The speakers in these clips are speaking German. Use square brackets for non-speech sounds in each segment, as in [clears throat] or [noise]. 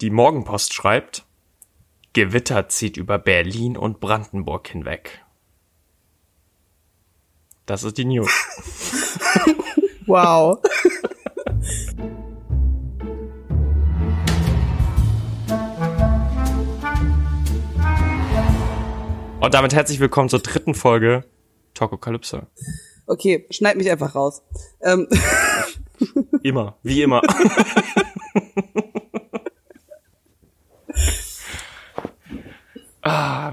Die Morgenpost schreibt, Gewitter zieht über Berlin und Brandenburg hinweg. Das ist die News. [laughs] wow. Und damit herzlich willkommen zur dritten Folge Tokokalypse. Okay, schneid mich einfach raus. Ähm. Immer, wie immer. [laughs]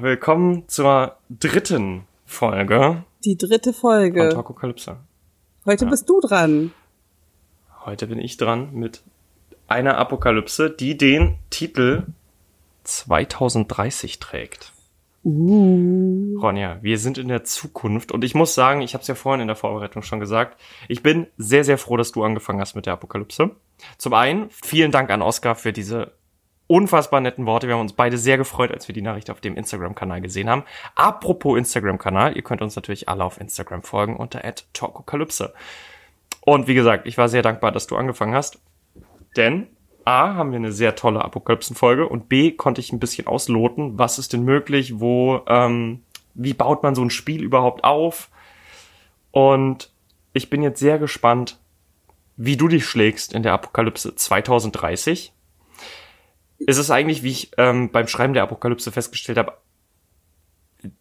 willkommen zur dritten Folge. Die dritte Folge. Von Tokokalypse. Heute ja. bist du dran. Heute bin ich dran mit einer Apokalypse, die den Titel 2030 trägt. Uh. Ronja, wir sind in der Zukunft und ich muss sagen, ich habe es ja vorhin in der Vorbereitung schon gesagt, ich bin sehr, sehr froh, dass du angefangen hast mit der Apokalypse. Zum einen, vielen Dank an Oskar für diese unfassbar netten Worte. Wir haben uns beide sehr gefreut, als wir die Nachricht auf dem Instagram-Kanal gesehen haben. Apropos Instagram-Kanal, ihr könnt uns natürlich alle auf Instagram folgen unter @talkokalypse. Und wie gesagt, ich war sehr dankbar, dass du angefangen hast, denn A, haben wir eine sehr tolle Apokalypsen-Folge und B, konnte ich ein bisschen ausloten, was ist denn möglich, wo, ähm, wie baut man so ein Spiel überhaupt auf? Und ich bin jetzt sehr gespannt, wie du dich schlägst in der Apokalypse 2030. Ist es eigentlich, wie ich ähm, beim Schreiben der Apokalypse festgestellt habe,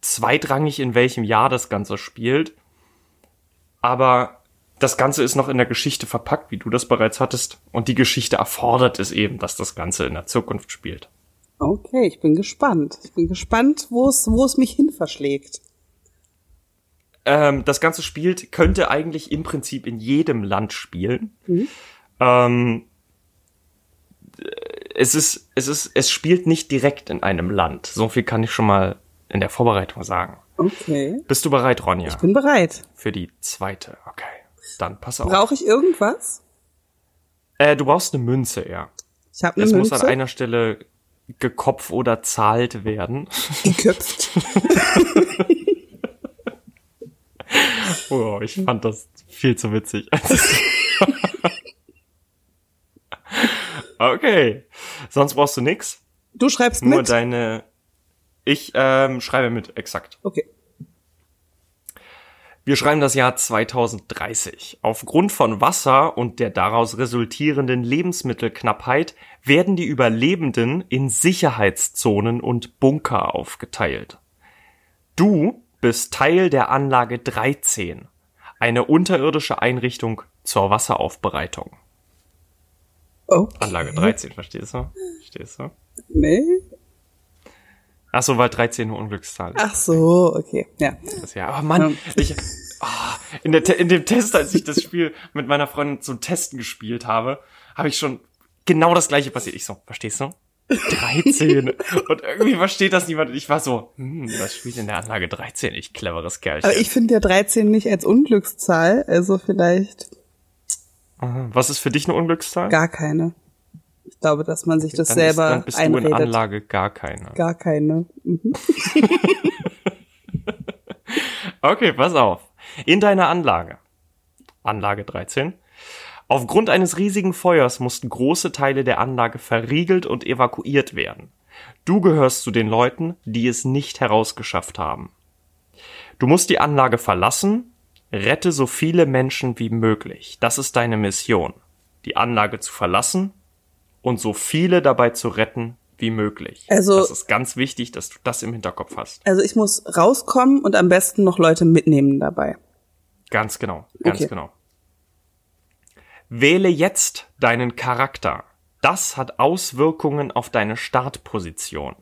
zweitrangig, in welchem Jahr das Ganze spielt. Aber das Ganze ist noch in der Geschichte verpackt, wie du das bereits hattest. Und die Geschichte erfordert es eben, dass das Ganze in der Zukunft spielt. Okay, ich bin gespannt. Ich bin gespannt, wo es, wo es mich hin verschlägt. Ähm, das Ganze spielt, könnte eigentlich im Prinzip in jedem Land spielen. Mhm. Ähm, es ist, es ist, es spielt nicht direkt in einem Land. So viel kann ich schon mal in der Vorbereitung sagen. Okay. Bist du bereit, Ronja? Ich bin bereit. Für die zweite, okay. Dann pass auf. Brauche ich irgendwas? Äh, du brauchst eine Münze, ja. Ich habe eine es Münze. Es muss an einer Stelle gekopft oder zahlt werden. [laughs] Geköpft. [laughs] oh, ich fand das viel zu witzig. [laughs] okay. Sonst brauchst du nix. Du schreibst Nur mit? Nur deine. Ich ähm, schreibe mit, exakt. Okay. Wir schreiben das Jahr 2030. Aufgrund von Wasser und der daraus resultierenden Lebensmittelknappheit werden die Überlebenden in Sicherheitszonen und Bunker aufgeteilt. Du bist Teil der Anlage 13, eine unterirdische Einrichtung zur Wasseraufbereitung. Okay. Anlage 13, verstehst du? Verstehst du? Nee. Ach so, weil 13 eine Unglückszahl ist. Ach so, okay, ja. Das, ja, aber Mann, ich, oh, in, der, in dem Test, als ich das Spiel mit meiner Freundin zum Testen gespielt habe, habe ich schon genau das gleiche passiert. Ich so, verstehst du? 13. [laughs] Und irgendwie versteht das niemand. Ich war so, hm, das spielt in der Anlage 13. Ich cleveres Kerlchen. Aber ich finde ja 13 nicht als Unglückszahl, also vielleicht. Was ist für dich eine Unglückszahl? Gar keine. Ich glaube, dass man sich das dann selber ist, dann bist einredet. du in Anlage gar keine. Gar keine. Mhm. [laughs] okay, pass auf. In deiner Anlage, Anlage 13, aufgrund eines riesigen Feuers mussten große Teile der Anlage verriegelt und evakuiert werden. Du gehörst zu den Leuten, die es nicht herausgeschafft haben. Du musst die Anlage verlassen, rette so viele Menschen wie möglich. Das ist deine Mission. Die Anlage zu verlassen und so viele dabei zu retten wie möglich. Also das ist ganz wichtig, dass du das im Hinterkopf hast. Also ich muss rauskommen und am besten noch Leute mitnehmen dabei. Ganz genau, ganz Okay. genau. Wähle jetzt deinen Charakter. Das hat Auswirkungen auf deine Startposition.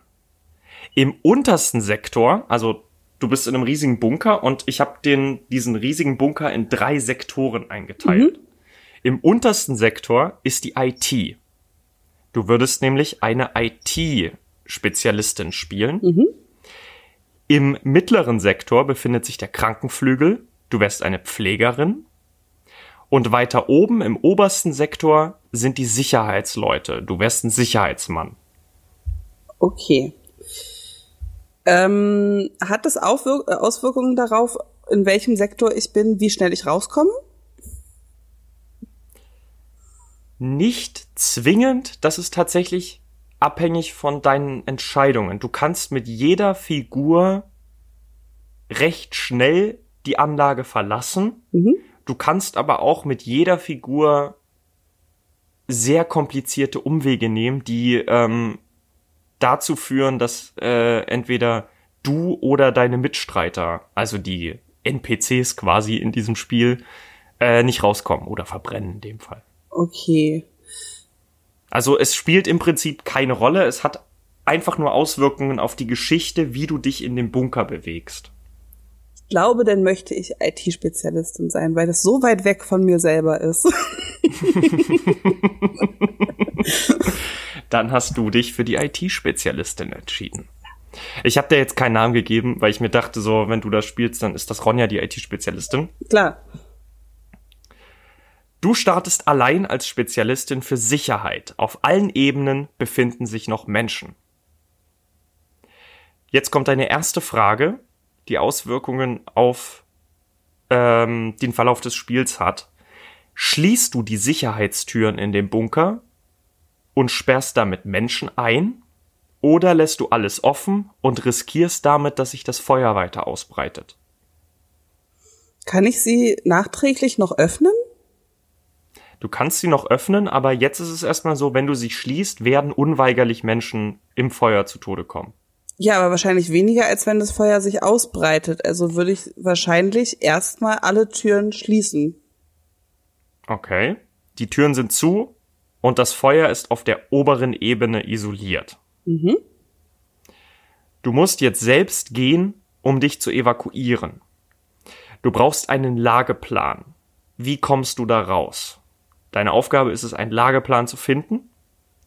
Im untersten Sektor, also du bist in einem riesigen Bunker und ich habe den diesen riesigen Bunker in drei Sektoren eingeteilt. Im untersten Sektor ist die IT. Du würdest nämlich eine IT-Spezialistin spielen. Mhm. Im mittleren Sektor befindet sich der Krankenflügel. Du wärst eine Pflegerin. Und weiter oben im obersten Sektor sind die Sicherheitsleute. Du wärst ein Sicherheitsmann. Okay. Ähm, hat das Aufwir äh, Auswirkungen darauf, in welchem Sektor ich bin, wie schnell ich rauskomme? Nicht zwingend, das ist tatsächlich abhängig von deinen Entscheidungen. Du kannst mit jeder Figur recht schnell die Anlage verlassen. Mhm. Du kannst aber auch mit jeder Figur sehr komplizierte Umwege nehmen, die ähm, dazu führen, dass äh, entweder du oder deine Mitstreiter, also die NPCs quasi in diesem Spiel, äh, nicht rauskommen oder verbrennen in dem Fall. Okay. Also es spielt im Prinzip keine Rolle, es hat einfach nur Auswirkungen auf die Geschichte, wie du dich in dem Bunker bewegst. Ich glaube, dann möchte ich IT-Spezialistin sein, weil das so weit weg von mir selber ist. [laughs] [laughs] Dann hast du dich für die IT-Spezialistin entschieden. Ich habe dir jetzt keinen Namen gegeben, weil ich mir dachte, so, wenn du das spielst, dann ist das Ronja die IT-Spezialistin. Klar. Du startest allein als Spezialistin für Sicherheit. Auf allen Ebenen befinden sich noch Menschen. Jetzt kommt deine erste Frage, die Auswirkungen auf ähm, den Verlauf des Spiels hat. Schließt du die Sicherheitstüren in dem Bunker und sperrst damit Menschen ein? Oder lässt du alles offen und riskierst damit, dass sich das Feuer weiter ausbreitet? Kann ich sie nachträglich noch öffnen? Du kannst sie noch öffnen, aber jetzt ist es erstmal so, wenn du sie schließt, werden unweigerlich Menschen im Feuer zu Tode kommen. Ja, aber wahrscheinlich weniger, als wenn das Feuer sich ausbreitet. Also würde ich wahrscheinlich erstmal alle Türen schließen. Okay. Die Türen sind zu und das Feuer ist auf der oberen Ebene isoliert. Mhm. Du musst jetzt selbst gehen, um dich zu evakuieren. Du brauchst einen Lageplan. Wie kommst du da raus? Deine Aufgabe ist es, einen Lageplan zu finden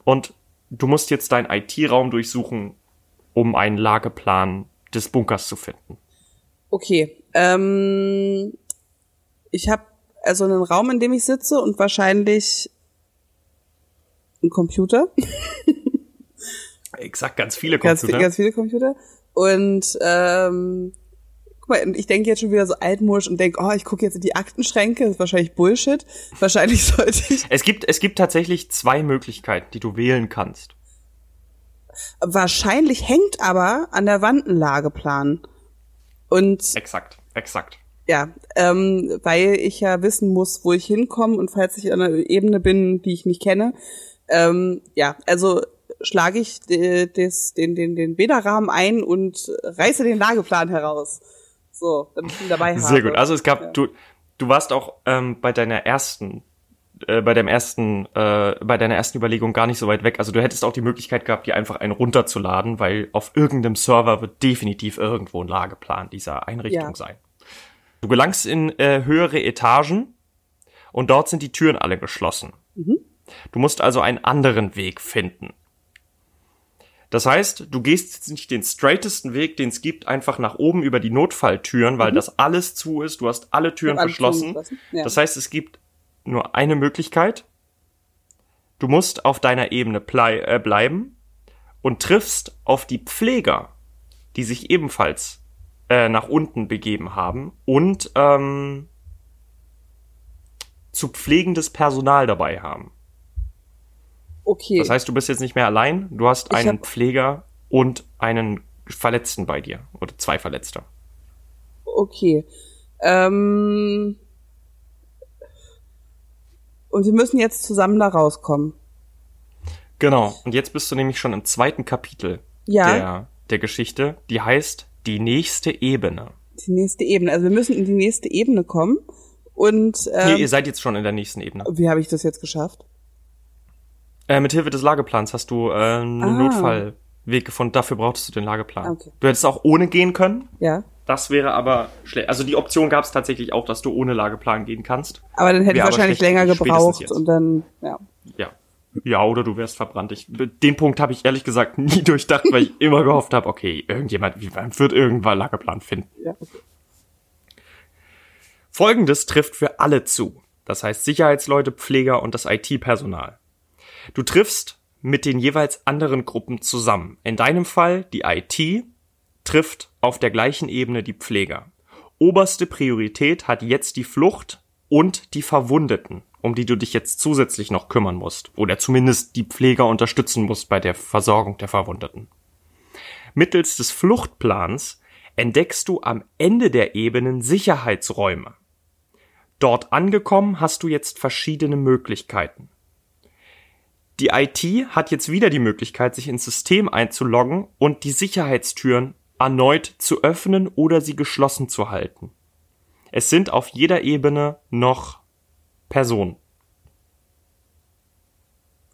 und du musst jetzt deinen IT-Raum durchsuchen, um einen Lageplan des Bunkers zu finden. Okay. Ähm, ich habe also einen Raum, in dem ich sitze und wahrscheinlich einen Computer. Exakt, ganz viele ganz, Computer. ganz viele Computer. Und ähm, guck mal, ich denke jetzt schon wieder so altmodisch und denke, oh, ich gucke jetzt in die Aktenschränke, das ist wahrscheinlich Bullshit. Wahrscheinlich [laughs] sollte ich. Es gibt, es gibt tatsächlich zwei Möglichkeiten, die du wählen kannst. Wahrscheinlich hängt aber an der Wand ein Lageplan. Und Exakt, exakt. ja, ähm, weil ich ja wissen muss, wo ich hinkomme und falls ich an einer Ebene bin, die ich nicht kenne, ähm, ja, also schlage ich äh, des, den, den, den Bäderrahmen ein und reiße den Lageplan heraus. So, damit ich ihn dabei habe. Sehr gut. Also es gab, Ja. du, du warst auch ähm, bei deiner ersten, äh, bei deinem ersten, äh, bei deiner ersten Überlegung gar nicht so weit weg. Also du hättest auch die Möglichkeit gehabt, die einfach einen runterzuladen, weil auf irgendeinem Server wird definitiv irgendwo ein Lageplan dieser Einrichtung Ja. sein. Du gelangst in äh, höhere Etagen und dort sind die Türen alle geschlossen. Mhm. Du musst also einen anderen Weg finden. Das heißt, du gehst jetzt nicht den straightesten Weg, den es gibt, einfach nach oben über die Notfalltüren, weil das alles zu ist. Du hast alle Türen Mhm. Verschlossen. ja. Das heißt, es gibt nur eine Möglichkeit. Du musst auf deiner Ebene äh, bleiben und triffst auf die Pfleger, die sich ebenfalls äh, nach unten begeben haben und ähm, zu pflegendes Personal dabei haben. Okay. Das heißt, du bist jetzt nicht mehr allein, du hast einen Pfleger und einen Verletzten bei dir oder zwei Verletzte. Okay. Ähm, und wir müssen jetzt zusammen da rauskommen. Genau. Und jetzt bist du nämlich schon im zweiten Kapitel Ja, der, der Geschichte, die heißt Die nächste Ebene. die nächste Ebene. Also wir müssen in die nächste Ebene kommen. Und Nee, ähm, ihr seid jetzt schon in der nächsten Ebene. wie habe ich das jetzt geschafft? Äh, mit Hilfe des Lageplans hast du äh, einen Ah. Notfallweg gefunden. Dafür brauchtest du den Lageplan. Okay. Du hättest auch ohne gehen können. Ja. Das wäre aber schlecht. Also die Option gab es tatsächlich auch, dass du ohne Lageplan gehen kannst. Aber dann hätte ich wahrscheinlich länger gebraucht und dann, ja. Ja. Ja, oder du wärst verbrannt. Ich, den Punkt habe ich ehrlich gesagt [laughs] nie durchdacht, weil ich [laughs] immer gehofft habe, okay, irgendjemand wird irgendwann Lageplan finden. ja okay. Folgendes trifft für alle zu. Das heißt Sicherheitsleute, Pfleger und das IT-Personal. Du triffst mit den jeweils anderen Gruppen zusammen. In deinem Fall die IT trifft auf der gleichen Ebene die Pfleger. Oberste Priorität hat jetzt die Flucht und die Verwundeten. um die du dich jetzt zusätzlich noch kümmern musst oder zumindest die Pfleger unterstützen musst bei der Versorgung der Verwundeten. Mittels des Fluchtplans entdeckst du am Ende der Ebenen Sicherheitsräume. Dort angekommen hast du jetzt verschiedene Möglichkeiten. Die IT hat jetzt wieder die Möglichkeit, sich ins System einzuloggen und die Sicherheitstüren erneut zu öffnen oder sie geschlossen zu halten. Es sind auf jeder Ebene noch Personen.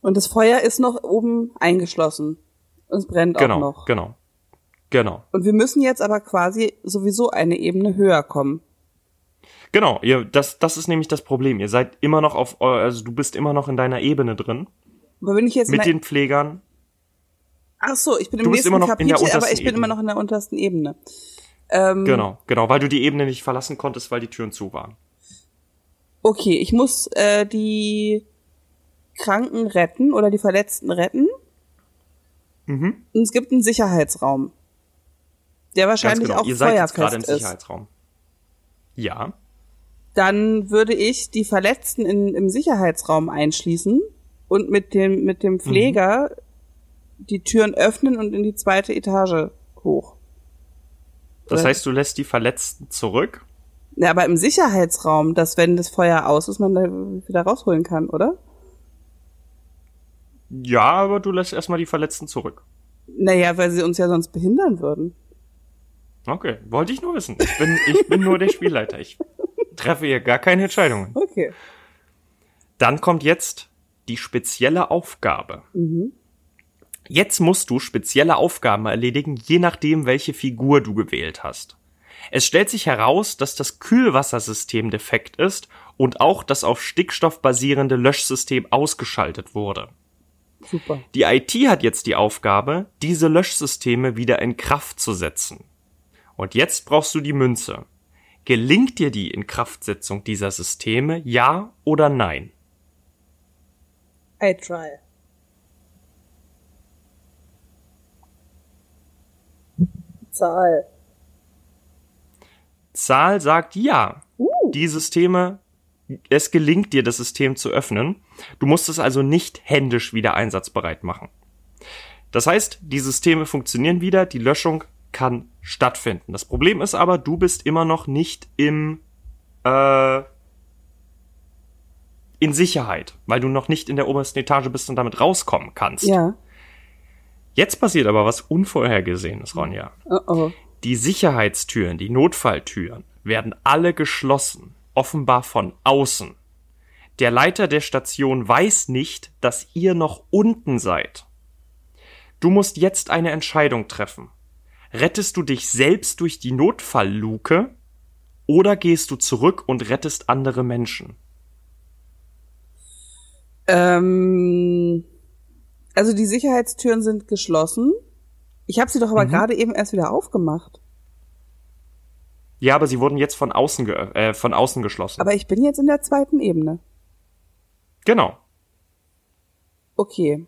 Und das Feuer ist noch oben eingeschlossen. Und es brennt genau, auch noch. Genau. Genau. Und wir müssen jetzt aber quasi sowieso eine Ebene höher kommen. Genau, ihr, das, das ist nämlich das Problem. Ihr seid immer noch auf, also du bist immer noch in deiner Ebene drin. Aber wenn ich jetzt Mit den Pflegern. ach so, ich bin im Du nächsten immer noch in der Kapitel, aber ich bin Ebene. immer noch in der untersten Ebene. Ähm, Genau, genau, weil du die Ebene nicht verlassen konntest, weil die Türen zu waren. Okay, ich muss äh, die Kranken retten oder die Verletzten retten. Mhm. Und es gibt einen Sicherheitsraum, der wahrscheinlich genau. auch Ihr seid jetzt gerade im ist. Sicherheitsraum. Ja. Dann würde ich die Verletzten in, im Sicherheitsraum einschließen und mit dem mit dem Pfleger die Türen öffnen und in die zweite Etage hoch. Das heißt, du lässt die Verletzten zurück. Ja, aber im Sicherheitsraum, dass wenn das Feuer aus ist, man da wieder rausholen kann, oder? Ja, aber du lässt erstmal die Verletzten zurück. Naja, weil sie uns ja sonst behindern würden. Okay, wollte ich nur wissen. Ich bin, ich bin nur der Spielleiter. Ich treffe hier gar keine Entscheidungen. [laughs] Okay. Dann kommt jetzt die spezielle Aufgabe. Jetzt musst du spezielle Aufgaben erledigen, je nachdem, welche Figur du gewählt hast. Es stellt sich heraus, dass das Kühlwassersystem defekt ist und auch das auf Stickstoff basierende Löschsystem ausgeschaltet wurde. Super. Die IT hat jetzt die Aufgabe, diese Löschsysteme wieder in Kraft zu setzen. Und jetzt brauchst du die Münze. Gelingt dir die Inkraftsetzung dieser Systeme, ja oder nein? Try. Zahl. Zahl sagt ja. Uh. Die Systeme, es gelingt dir, das System zu öffnen. Du musst es also nicht händisch wieder einsatzbereit machen. Das heißt, die Systeme funktionieren wieder, die Löschung kann stattfinden. Das Problem ist aber, du bist immer noch nicht im äh, in Sicherheit, weil du noch nicht in der obersten Etage bist und damit rauskommen kannst. Ja. Jetzt passiert aber was Unvorhergesehenes, Ronja. Oh oh. Die Sicherheitstüren, die Notfalltüren werden alle geschlossen, offenbar von außen. Der Leiter der Station weiß nicht, dass ihr noch unten seid. Du musst jetzt eine Entscheidung treffen. Rettest du dich selbst durch die Notfallluke oder gehst du zurück und rettest andere Menschen? Ähm, also die Sicherheitstüren sind geschlossen. Ich habe sie doch Mhm. aber gerade eben erst wieder aufgemacht. Ja, aber sie wurden jetzt von außen, äh, von außen geschlossen. Aber ich bin jetzt in der zweiten Ebene. genau. Okay.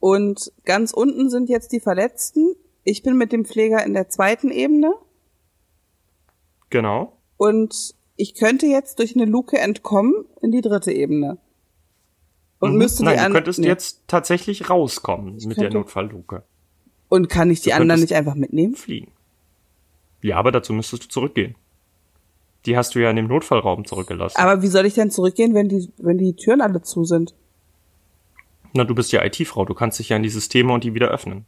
Und ganz unten sind jetzt die Verletzten. Ich bin mit dem Pfleger in der zweiten Ebene Genau. und ich könnte jetzt durch eine Luke entkommen in die dritte Ebene. Und Mhm. müsste Nein, die du an- könntest nee. jetzt tatsächlich rauskommen mit der könnte- Notfallluke. Und kann ich die Du anderen nicht einfach mitnehmen? Fliegen. Ja, aber dazu müsstest du zurückgehen. Die hast du ja in dem Notfallraum zurückgelassen. Aber wie soll ich denn zurückgehen, wenn die, wenn die Türen alle zu sind? Na, du bist ja IT-Frau, du kannst dich ja in die Systeme und die wieder öffnen.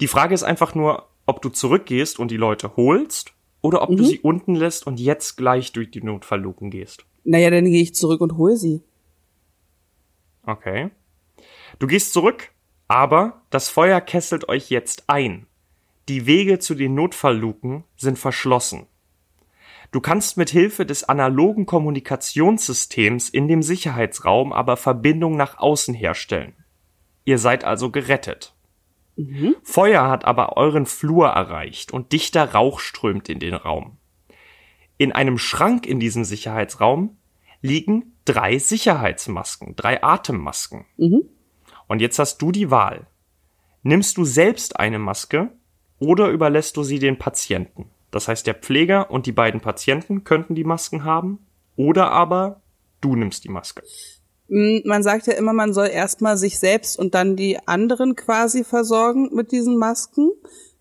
Die Frage ist einfach nur, ob du zurückgehst und die Leute holst oder ob Mhm. du sie unten lässt und jetzt gleich durch die Notfallluken gehst. Naja, dann gehe ich zurück und hole sie. Okay. Du gehst zurück, aber das Feuer kesselt euch jetzt ein. Die Wege zu den Notfallluken sind verschlossen. Du kannst mit Hilfe des analogen Kommunikationssystems in dem Sicherheitsraum aber Verbindung nach außen herstellen. Ihr seid also gerettet. Feuer hat aber euren Flur erreicht und dichter Rauch strömt in den Raum. In einem Schrank in diesem Sicherheitsraum liegen drei Sicherheitsmasken, drei Atemmasken. Und jetzt hast du die Wahl. Nimmst du selbst eine Maske oder überlässt du sie den Patienten? Das heißt, der Pfleger und die beiden Patienten könnten die Masken haben oder aber du nimmst die Maske. Mm, man sagt ja immer, man soll erstmal sich selbst und dann die anderen quasi versorgen mit diesen Masken.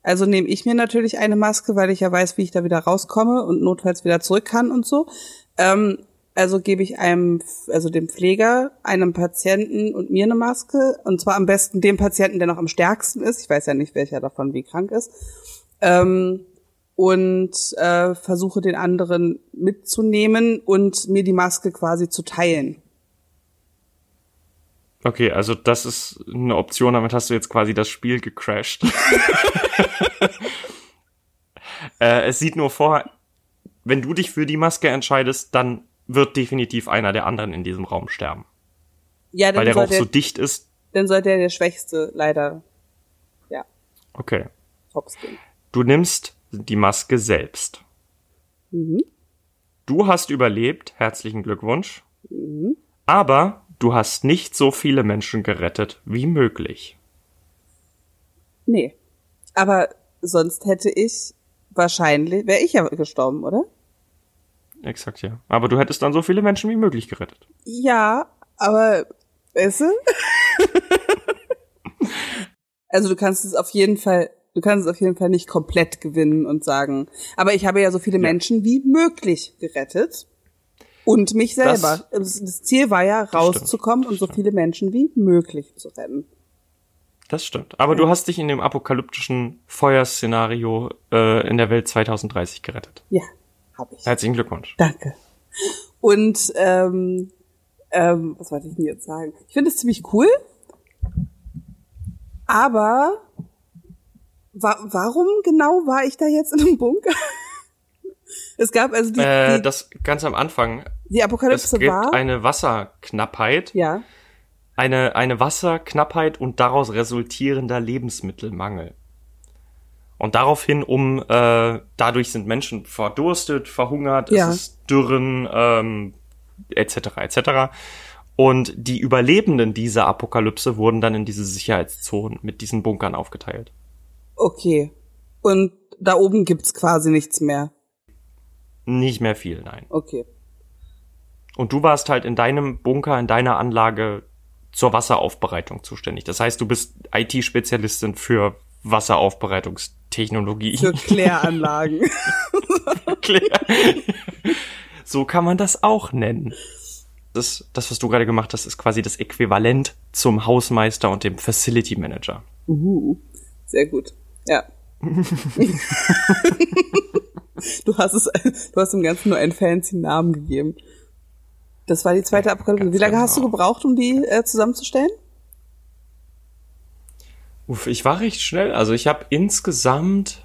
Also nehme ich mir natürlich eine Maske, weil ich ja weiß, wie ich da wieder rauskomme und notfalls wieder zurück kann und so. Ähm, also gebe ich einem, also dem Pfleger, einem Patienten und mir eine Maske. Und zwar am besten dem Patienten, der noch am stärksten ist. Ich weiß ja nicht, welcher davon wie krank ist. Ähm, und äh, versuche den anderen mitzunehmen und mir die Maske quasi zu teilen. Okay, also das ist eine Option, damit hast du jetzt quasi das Spiel gecrashed. [laughs] äh, es sieht nur vor, wenn du dich für die Maske entscheidest, dann wird definitiv einer der anderen in diesem Raum sterben. Ja, dann Weil der Rauch so dicht ist. Dann soll der der Schwächste leider, ja, Okay. hops gehen. Du nimmst die Maske selbst. Mhm. Du hast überlebt, herzlichen Glückwunsch. Mhm. Aber du hast nicht so viele Menschen gerettet wie möglich. Nee. Aber sonst hätte ich wahrscheinlich, wäre ich ja gestorben, oder? Exakt, ja. Aber du hättest dann so viele Menschen wie möglich gerettet. Ja, aber weißt du? [laughs] also du kannst es auf jeden Fall, du kannst es auf jeden Fall nicht komplett gewinnen und sagen, aber ich habe ja so viele Ja. Menschen wie möglich gerettet. Und mich selber. Das, das Ziel war ja, stimmt, rauszukommen das und so stimmt. viele Menschen wie möglich zu retten. Das stimmt. Aber du hast dich in dem apokalyptischen Feuerszenario äh, in der Welt 2030 gerettet. Ja, habe ich. Herzlichen Glückwunsch. Danke. Und ähm, ähm, was wollte ich denn jetzt sagen? Ich finde es ziemlich cool, aber wa warum genau war ich da jetzt in einem Bunker? [laughs] es gab also die, Äh, die, das ganz am Anfang. die Es Apokalypse gibt war. eine Wasserknappheit, ja. eine, eine Wasserknappheit und daraus resultierender Lebensmittelmangel. Und daraufhin, um äh, dadurch sind Menschen verdurstet, verhungert, Ja. es ist Dürren, ähm, etc. etc. Und die Überlebenden dieser Apokalypse wurden dann in diese Sicherheitszonen mit diesen Bunkern aufgeteilt. Okay. Und da oben gibt's quasi nichts mehr. Nicht mehr viel, nein. Okay. Und du warst halt in deinem Bunker, in deiner Anlage zur Wasseraufbereitung zuständig. Das heißt, du bist IT-Spezialistin für Wasseraufbereitungstechnologie. Für Kläranlagen. [laughs] so kann man das auch nennen. Das, das, was du gerade gemacht hast, ist quasi das Äquivalent zum Hausmeister und dem Facility Manager. Uhu. Sehr gut. Ja. [laughs] du hast es, du hast dem Ganzen nur einen fancy Namen gegeben. Das war die zweite ganz Wie lange hast du genau. gebraucht, um die äh, zusammenzustellen? Uff, ich war recht schnell. Also ich habe insgesamt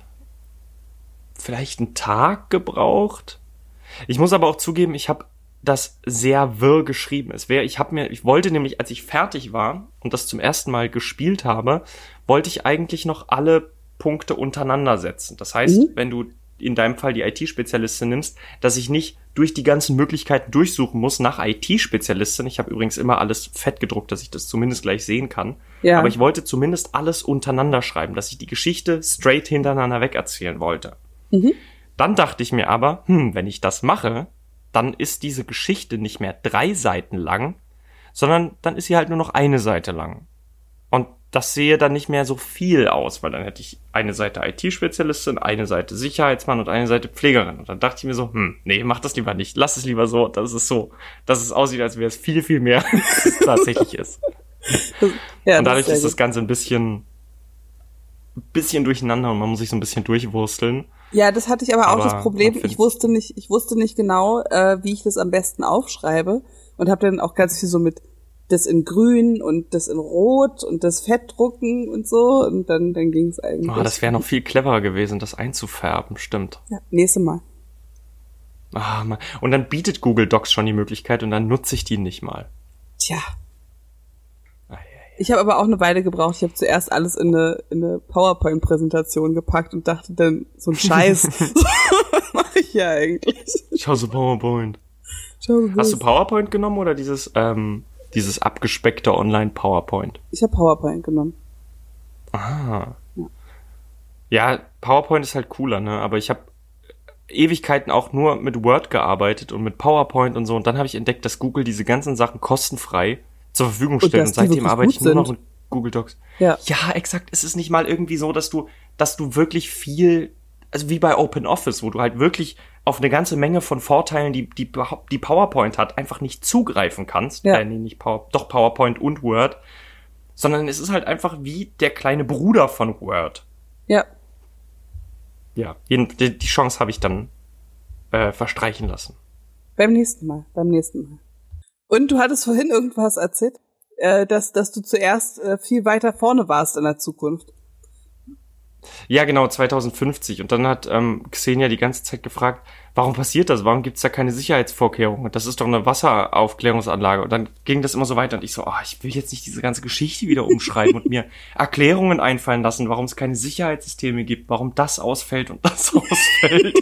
vielleicht einen Tag gebraucht. Ich muss aber auch zugeben, ich habe das sehr wirr geschrieben. Es wäre, ich habe mir, ich wollte nämlich, als ich fertig war und das zum ersten Mal gespielt habe, wollte ich eigentlich noch alle Punkte untereinander setzen. Das heißt, Mhm. wenn du in deinem Fall die IT-Spezialistin nimmst, dass ich nicht durch die ganzen Möglichkeiten durchsuchen muss nach IT-Spezialistin. Ich habe übrigens immer alles fett gedruckt, dass ich das zumindest gleich sehen kann. Ja. Aber ich wollte zumindest alles untereinander schreiben, dass ich die Geschichte straight hintereinander weg erzählen wollte. Mhm. Dann dachte ich mir aber, hm, wenn ich das mache, dann ist diese Geschichte nicht mehr drei Seiten lang, sondern dann ist sie halt nur noch eine Seite lang. Und das sehe dann nicht mehr so viel aus, weil dann hätte ich eine Seite IT-Spezialistin, eine Seite Sicherheitsmann und eine Seite Pflegerin. Und dann dachte ich mir so, hm, nee, mach das lieber nicht. Lass es lieber so, dass es so, dass es aussieht, als wäre es viel, viel mehr, [laughs] als es tatsächlich ist. Ja, Und dadurch sehr ist das gut. Ganze ein bisschen, bisschen durcheinander und man muss sich so ein bisschen durchwursteln. Ja, das hatte ich aber auch Aber das Problem. Ich wusste nicht, ich wusste nicht genau, äh, wie ich das am besten aufschreibe und habe dann auch ganz viel so mit das in Grün und das in Rot und das Fettdrucken und so und dann dann ging es eigentlich. Oh, das wäre noch viel cleverer gewesen, das einzufärben, stimmt. ja, nächste Mal. Ah, Mann. Und dann bietet Google Docs schon die Möglichkeit und dann nutze ich die nicht mal. Tja. Ich habe aber auch eine Weile gebraucht. Ich habe zuerst alles in eine, in eine PowerPoint-Präsentation gepackt und dachte dann, so ein Scheiß. [laughs] [laughs] Was mache ich hier eigentlich? Schau so PowerPoint. Hast du. PowerPoint genommen oder dieses, ähm, dieses abgespeckte Online-PowerPoint? ich habe PowerPoint genommen. Ah. Ja, PowerPoint ist halt cooler, ne? Aber ich habe Ewigkeiten auch nur mit Word gearbeitet und mit PowerPoint und so. Und dann habe ich entdeckt, dass Google diese ganzen Sachen kostenfrei zur Verfügung stellt. Und, und seitdem arbeite ich nur noch mit Google Docs. Ja. ja, exakt. Es ist nicht mal irgendwie so, dass du, dass du wirklich viel, also wie bei Open Office, wo du halt wirklich auf eine ganze Menge von Vorteilen, die die, die PowerPoint hat, einfach nicht zugreifen kannst. Ja. Äh, nee, nicht Power, doch PowerPoint und Word. Sondern es ist halt einfach wie der kleine Bruder von Word. Ja. Ja, die, die Chance habe ich dann äh, verstreichen lassen. Beim nächsten Mal, beim nächsten Mal. Und du hattest vorhin irgendwas erzählt, äh, dass, dass du zuerst äh, viel weiter vorne warst in der Zukunft. Ja, genau, 2050. Und dann hat ähm, Xenia die ganze Zeit gefragt, warum passiert das? Warum gibt's da keine Sicherheitsvorkehrungen? Das ist doch eine Wasseraufklärungsanlage. Und dann ging das immer so weiter und ich so, oh, ich will jetzt nicht diese ganze Geschichte wieder umschreiben und mir [laughs] Erklärungen einfallen lassen, warum es keine Sicherheitssysteme gibt, warum das ausfällt und das [laughs] ausfällt.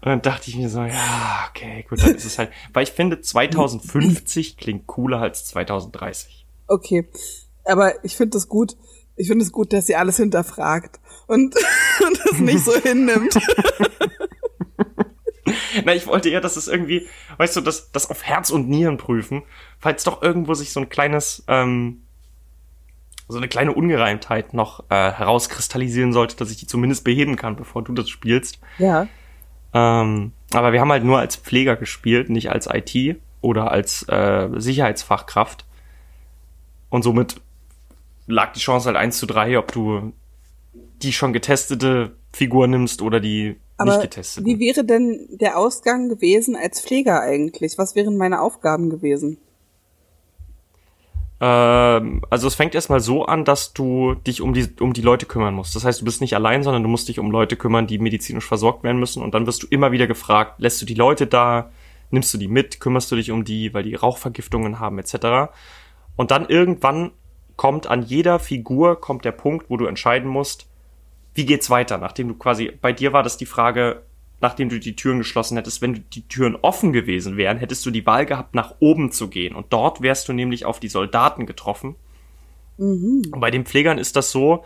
Und dann dachte ich mir so, ja, okay, gut, dann ist es halt, weil ich finde, 2050 klingt cooler als 2030. Okay, aber ich finde das gut. Ich finde es gut, dass sie alles hinterfragt und, [laughs] und das nicht so hinnimmt. [laughs] Na, ich wollte eher, dass es irgendwie, weißt du, das, das auf Herz und Nieren prüfen, falls doch irgendwo sich so ein kleines, ähm, so eine kleine Ungereimtheit noch äh, herauskristallisieren sollte, dass ich die zumindest beheben kann, bevor du das spielst. Ja. Ähm, aber wir haben halt nur als Pfleger gespielt, nicht als IT oder als äh, Sicherheitsfachkraft. Und somit lag die Chance halt eins zu drei, ob du die schon getestete Figur nimmst oder die Aber nicht getestete. Wie wäre denn der Ausgang gewesen als Pfleger eigentlich? Was wären meine Aufgaben gewesen? Ähm, also es fängt erstmal so an, dass du dich um die, um die Leute kümmern musst. Das heißt, du bist nicht allein, sondern du musst dich um Leute kümmern, die medizinisch versorgt werden müssen. Und dann wirst du immer wieder gefragt, lässt du die Leute da, nimmst du die mit, kümmerst du dich um die, weil die Rauchvergiftungen haben, etc. Und dann irgendwann kommt an jeder Figur kommt der Punkt, wo du entscheiden musst, wie geht's weiter, nachdem du quasi, bei dir war das die Frage, nachdem du die Türen geschlossen hättest, wenn die Türen offen gewesen wären, hättest du die Wahl gehabt, nach oben zu gehen. Und dort wärst du nämlich auf die Soldaten getroffen. Mhm. Und bei den Pflegern ist das so,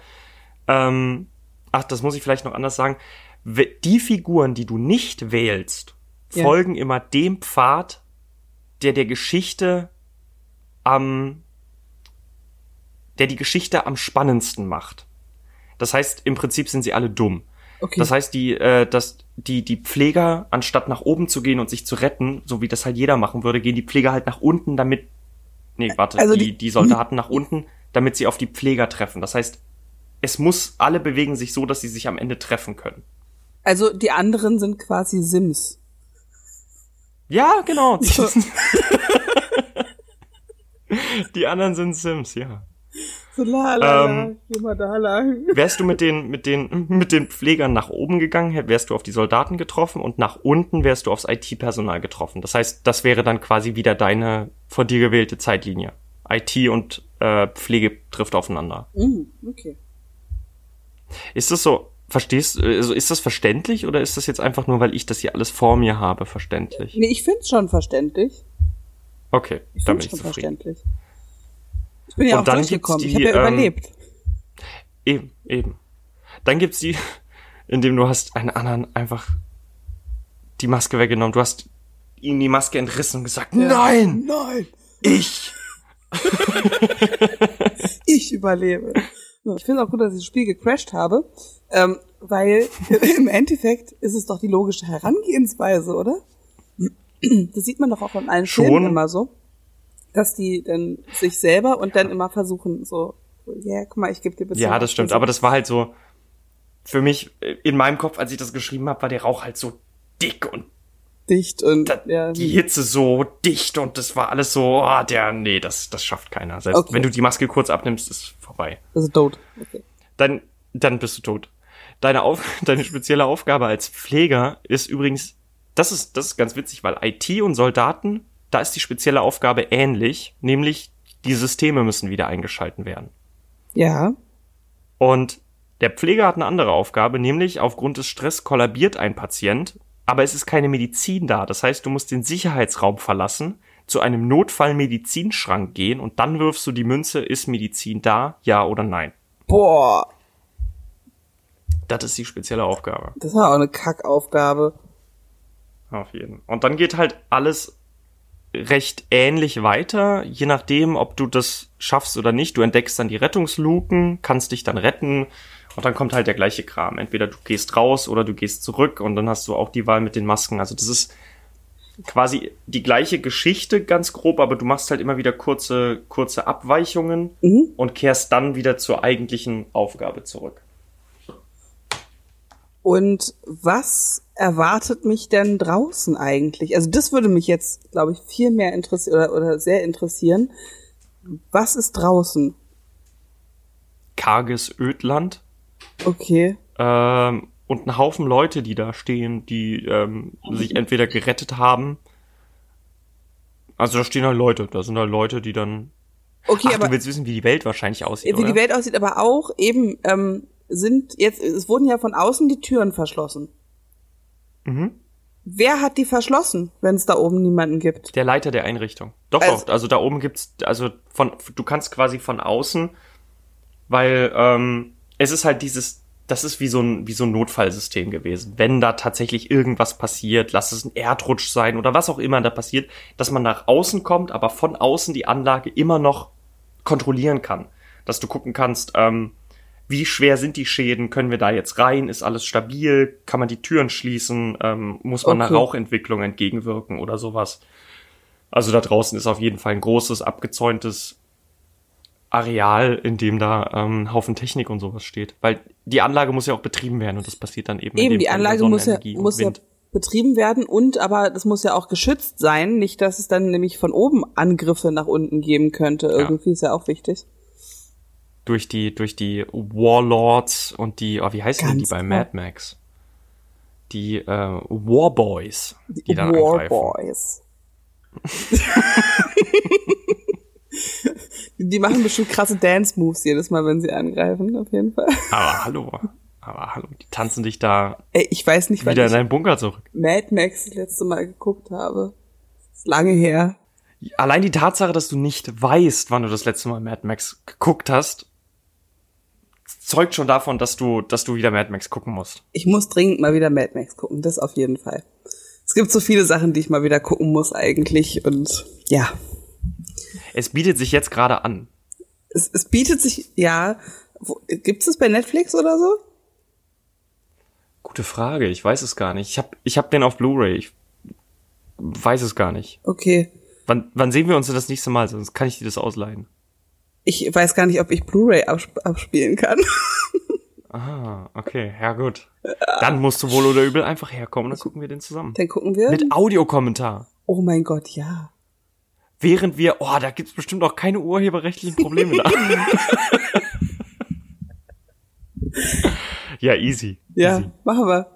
ähm, ach, das muss ich vielleicht noch anders sagen, die Figuren, die du nicht wählst, ja. folgen immer dem Pfad, der der Geschichte am, der die Geschichte am spannendsten macht. Das heißt, im Prinzip sind sie alle dumm. Okay. Das heißt, die, äh, dass die, die Pfleger, anstatt nach oben zu gehen und sich zu retten, so wie das halt jeder machen würde, gehen die Pfleger halt nach unten, damit. Nee, warte, also die, die Soldaten nach unten, damit sie auf die Pfleger treffen. Das heißt, es muss, alle bewegen sich so, dass sie sich am Ende treffen können. Also die anderen sind quasi Sims. Ja, genau. [laughs] die anderen sind Sims, ja. So la, la, ähm, la, da lang. [laughs] Wärst du mit den, mit den, [laughs] mit den Pflegern nach oben gegangen, wärst du auf die Soldaten getroffen und nach unten wärst du aufs IT-Personal getroffen. Das heißt, das wäre dann quasi wieder deine von dir gewählte Zeitlinie. IT und äh, Pflege trifft aufeinander. Mhm, okay. Ist das so, verstehst, also ist das verständlich oder ist das jetzt einfach nur, weil ich das hier alles vor mir habe, verständlich? Nee, ich find's schon verständlich. Okay, ich dann bin ich zufrieden. Verständlich. Ich bin ja und auch durchgekommen. ich habe ja ähm, überlebt. Eben, eben. Dann gibt's die, [laughs] indem du hast einen anderen einfach die Maske weggenommen. Du hast ihm die Maske entrissen und gesagt, ja. nein, nein, ich. [laughs] ich überlebe. Ich finde auch gut, dass ich das Spiel gecrashed habe, ähm, weil [laughs] im Endeffekt ist es doch die logische Herangehensweise, oder? Das sieht man doch auch in allen Schon. Filmen immer so dass die dann sich selber und dann immer versuchen, so, ja, yeah, guck mal, ich gebe dir bitte. Ja, das stimmt, aber das war halt so, für mich, in meinem Kopf, als ich das geschrieben habe, war der Rauch halt so dick und dicht und da, ja. die Hitze so dicht und das war alles so, oh, der, nee, das, das schafft keiner. Selbst okay. wenn du die Maske kurz abnimmst, ist vorbei. Also tot. Okay. Dann, dann bist du tot. Deine, Auf [laughs] deine spezielle Aufgabe als Pfleger ist übrigens, das ist, das ist ganz witzig, weil IT und Soldaten da ist die spezielle Aufgabe ähnlich, nämlich die Systeme müssen wieder eingeschalten werden. Ja. Und der Pfleger hat eine andere Aufgabe, nämlich aufgrund des Stress kollabiert ein Patient, aber es ist keine Medizin da. Das heißt, du musst den Sicherheitsraum verlassen, zu einem Notfallmedizinschrank gehen und dann wirfst du die Münze, ist Medizin da, ja oder nein. Boah. Das ist die spezielle Aufgabe. Das war auch eine Kackaufgabe. Auf jeden. Und dann geht halt alles recht ähnlich weiter, je nachdem, ob du das schaffst oder nicht. Du entdeckst dann die Rettungsluken, kannst dich dann retten und dann kommt halt der gleiche Kram. Entweder du gehst raus oder du gehst zurück und dann hast du auch die Wahl mit den Masken. Also das ist quasi die gleiche Geschichte, ganz grob, aber du machst halt immer wieder kurze, kurze Abweichungen mhm. und kehrst dann wieder zur eigentlichen Aufgabe zurück. Und was erwartet mich denn draußen eigentlich? Also das würde mich jetzt, glaube ich, viel mehr interessieren oder, oder sehr interessieren. Was ist draußen? Karges Ödland. Okay. Ähm, und ein Haufen Leute, die da stehen, die ähm, sich entweder gerettet haben. Also da stehen halt Leute, da sind halt Leute, die dann. Okay, Ach, aber du willst wissen, wie die Welt wahrscheinlich aussieht. Wie oder? die Welt aussieht, aber auch eben ähm, sind jetzt, es wurden ja von außen die Türen verschlossen. Mhm. Wer hat die verschlossen, wenn es da oben niemanden gibt? Der Leiter der Einrichtung. Doch, also, doch, also da oben gibt's, also von, du kannst quasi von außen, weil ähm, es ist halt dieses, das ist wie so ein, wie so ein Notfallsystem gewesen. Wenn da tatsächlich irgendwas passiert, lass es ein Erdrutsch sein oder was auch immer da passiert, dass man nach außen kommt, aber von außen die Anlage immer noch kontrollieren kann. Dass du gucken kannst, ähm, wie schwer sind die Schäden, können wir da jetzt rein, ist alles stabil, kann man die Türen schließen, ähm, muss man okay. einer Rauchentwicklung entgegenwirken oder sowas. Also da draußen ist auf jeden Fall ein großes, abgezäuntes Areal, in dem da ähm, ein Haufen Technik und sowas steht. Weil die Anlage muss ja auch betrieben werden und das passiert dann eben. Eben, die Anlage muss ja, muss ja betrieben werden und aber das muss ja auch geschützt sein, nicht dass es dann nämlich von oben Angriffe nach unten geben könnte. Irgendwie ja. ist ja auch wichtig durch die, durch die Warlords und die, oh, wie heißen die bei Mad Max? Die äh, Warboys, die dann Warboys. [laughs] die machen bestimmt krasse Dance-Moves jedes Mal, wenn sie angreifen, auf jeden Fall. Aber hallo. Aber hallo, die tanzen dich da Ey, ich weiß nicht, wieder in deinen Bunker zurück. Mad Max das letzte Mal geguckt habe. Das ist lange her. Allein die Tatsache, dass du nicht weißt, wann du das letzte Mal Mad Max geguckt hast, zeugt schon davon, dass du, dass du wieder Mad Max gucken musst. Ich muss dringend mal wieder Mad Max gucken, das auf jeden Fall. Es gibt so viele Sachen, die ich mal wieder gucken muss eigentlich und ja. Es bietet sich jetzt gerade an. Es, es bietet sich, ja. Gibt es bei Netflix oder so? Gute Frage, ich weiß es gar nicht. Ich hab, ich hab den auf Blu-ray. Ich weiß es gar nicht. Okay. Wann, wann sehen wir uns denn das nächste Mal? Sonst kann ich dir das ausleihen. Ich weiß gar nicht, ob ich Blu-ray absp abspielen kann. [laughs] Ah, okay, ja gut. Dann musst du wohl oder übel einfach herkommen, dann gucken wir den zusammen. Dann gucken wir. Mit Audiokommentar. Oh mein Gott, ja. Während wir, oh, da gibt's bestimmt auch keine urheberrechtlichen Probleme da. [laughs] ja, easy. Ja, easy. machen wir.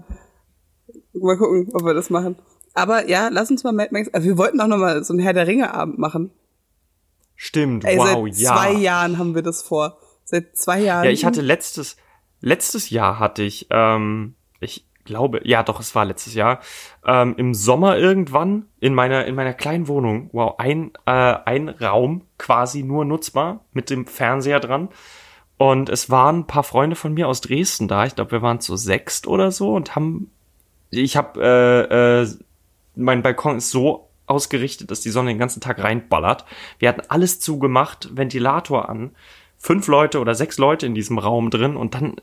Mal gucken, ob wir das machen. Aber ja, lass uns mal Mad Max. Also wir wollten auch noch mal so einen Herr der Ringe Abend machen. Stimmt, Ey, wow, seit ja. zwei Jahren haben wir das vor. Seit zwei Jahren. Ja, ich hatte letztes, letztes Jahr hatte ich, ähm, ich glaube, ja doch, es war letztes Jahr, ähm, im Sommer irgendwann in meiner, in meiner kleinen Wohnung, wow, ein, äh, ein Raum quasi nur nutzbar mit dem Fernseher dran. Und es waren ein paar Freunde von mir aus Dresden da. Ich glaube, wir waren zu sechst oder so und haben, ich habe, äh, äh, mein Balkon ist so ausgerichtet, dass die Sonne den ganzen Tag reinballert. Wir hatten alles zugemacht, Ventilator an, fünf Leute oder sechs Leute in diesem Raum drin und dann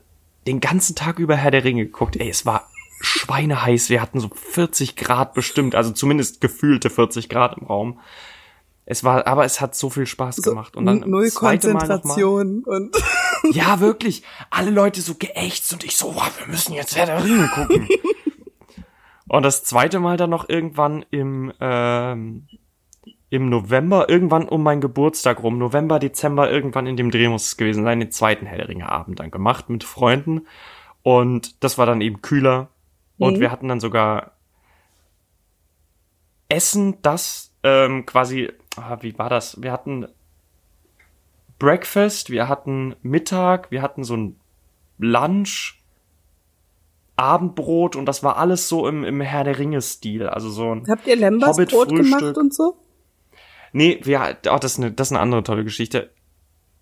den ganzen Tag über Herr der Ringe geguckt. Ey, es war schweineheiß. Wir hatten so 40 Grad bestimmt, also zumindest gefühlte 40 Grad im Raum. Es war, aber es hat so viel Spaß gemacht. Und dann null Konzentration und ja, wirklich. Alle Leute so geächtzt und ich so, wow, wir müssen jetzt Herr der Ringe gucken. [laughs] Und das zweite Mal dann noch irgendwann im, ähm, im November, irgendwann um meinen Geburtstag rum, November, Dezember, irgendwann in dem Dreh muss es gewesen sein, den zweiten Hellringer Abend dann gemacht mit Freunden. Und das war dann eben kühler. Mhm. Und wir hatten dann sogar Essen, das ähm, quasi, ah, wie war das? Wir hatten Breakfast, wir hatten Mittag, wir hatten so ein Lunch Abendbrot und das war alles so im, im Herr der Ringe-Stil. Also so ein Habt ihr Lembas Brot gemacht und so? Nee, wir, oh, das, ist eine, das ist eine andere tolle Geschichte.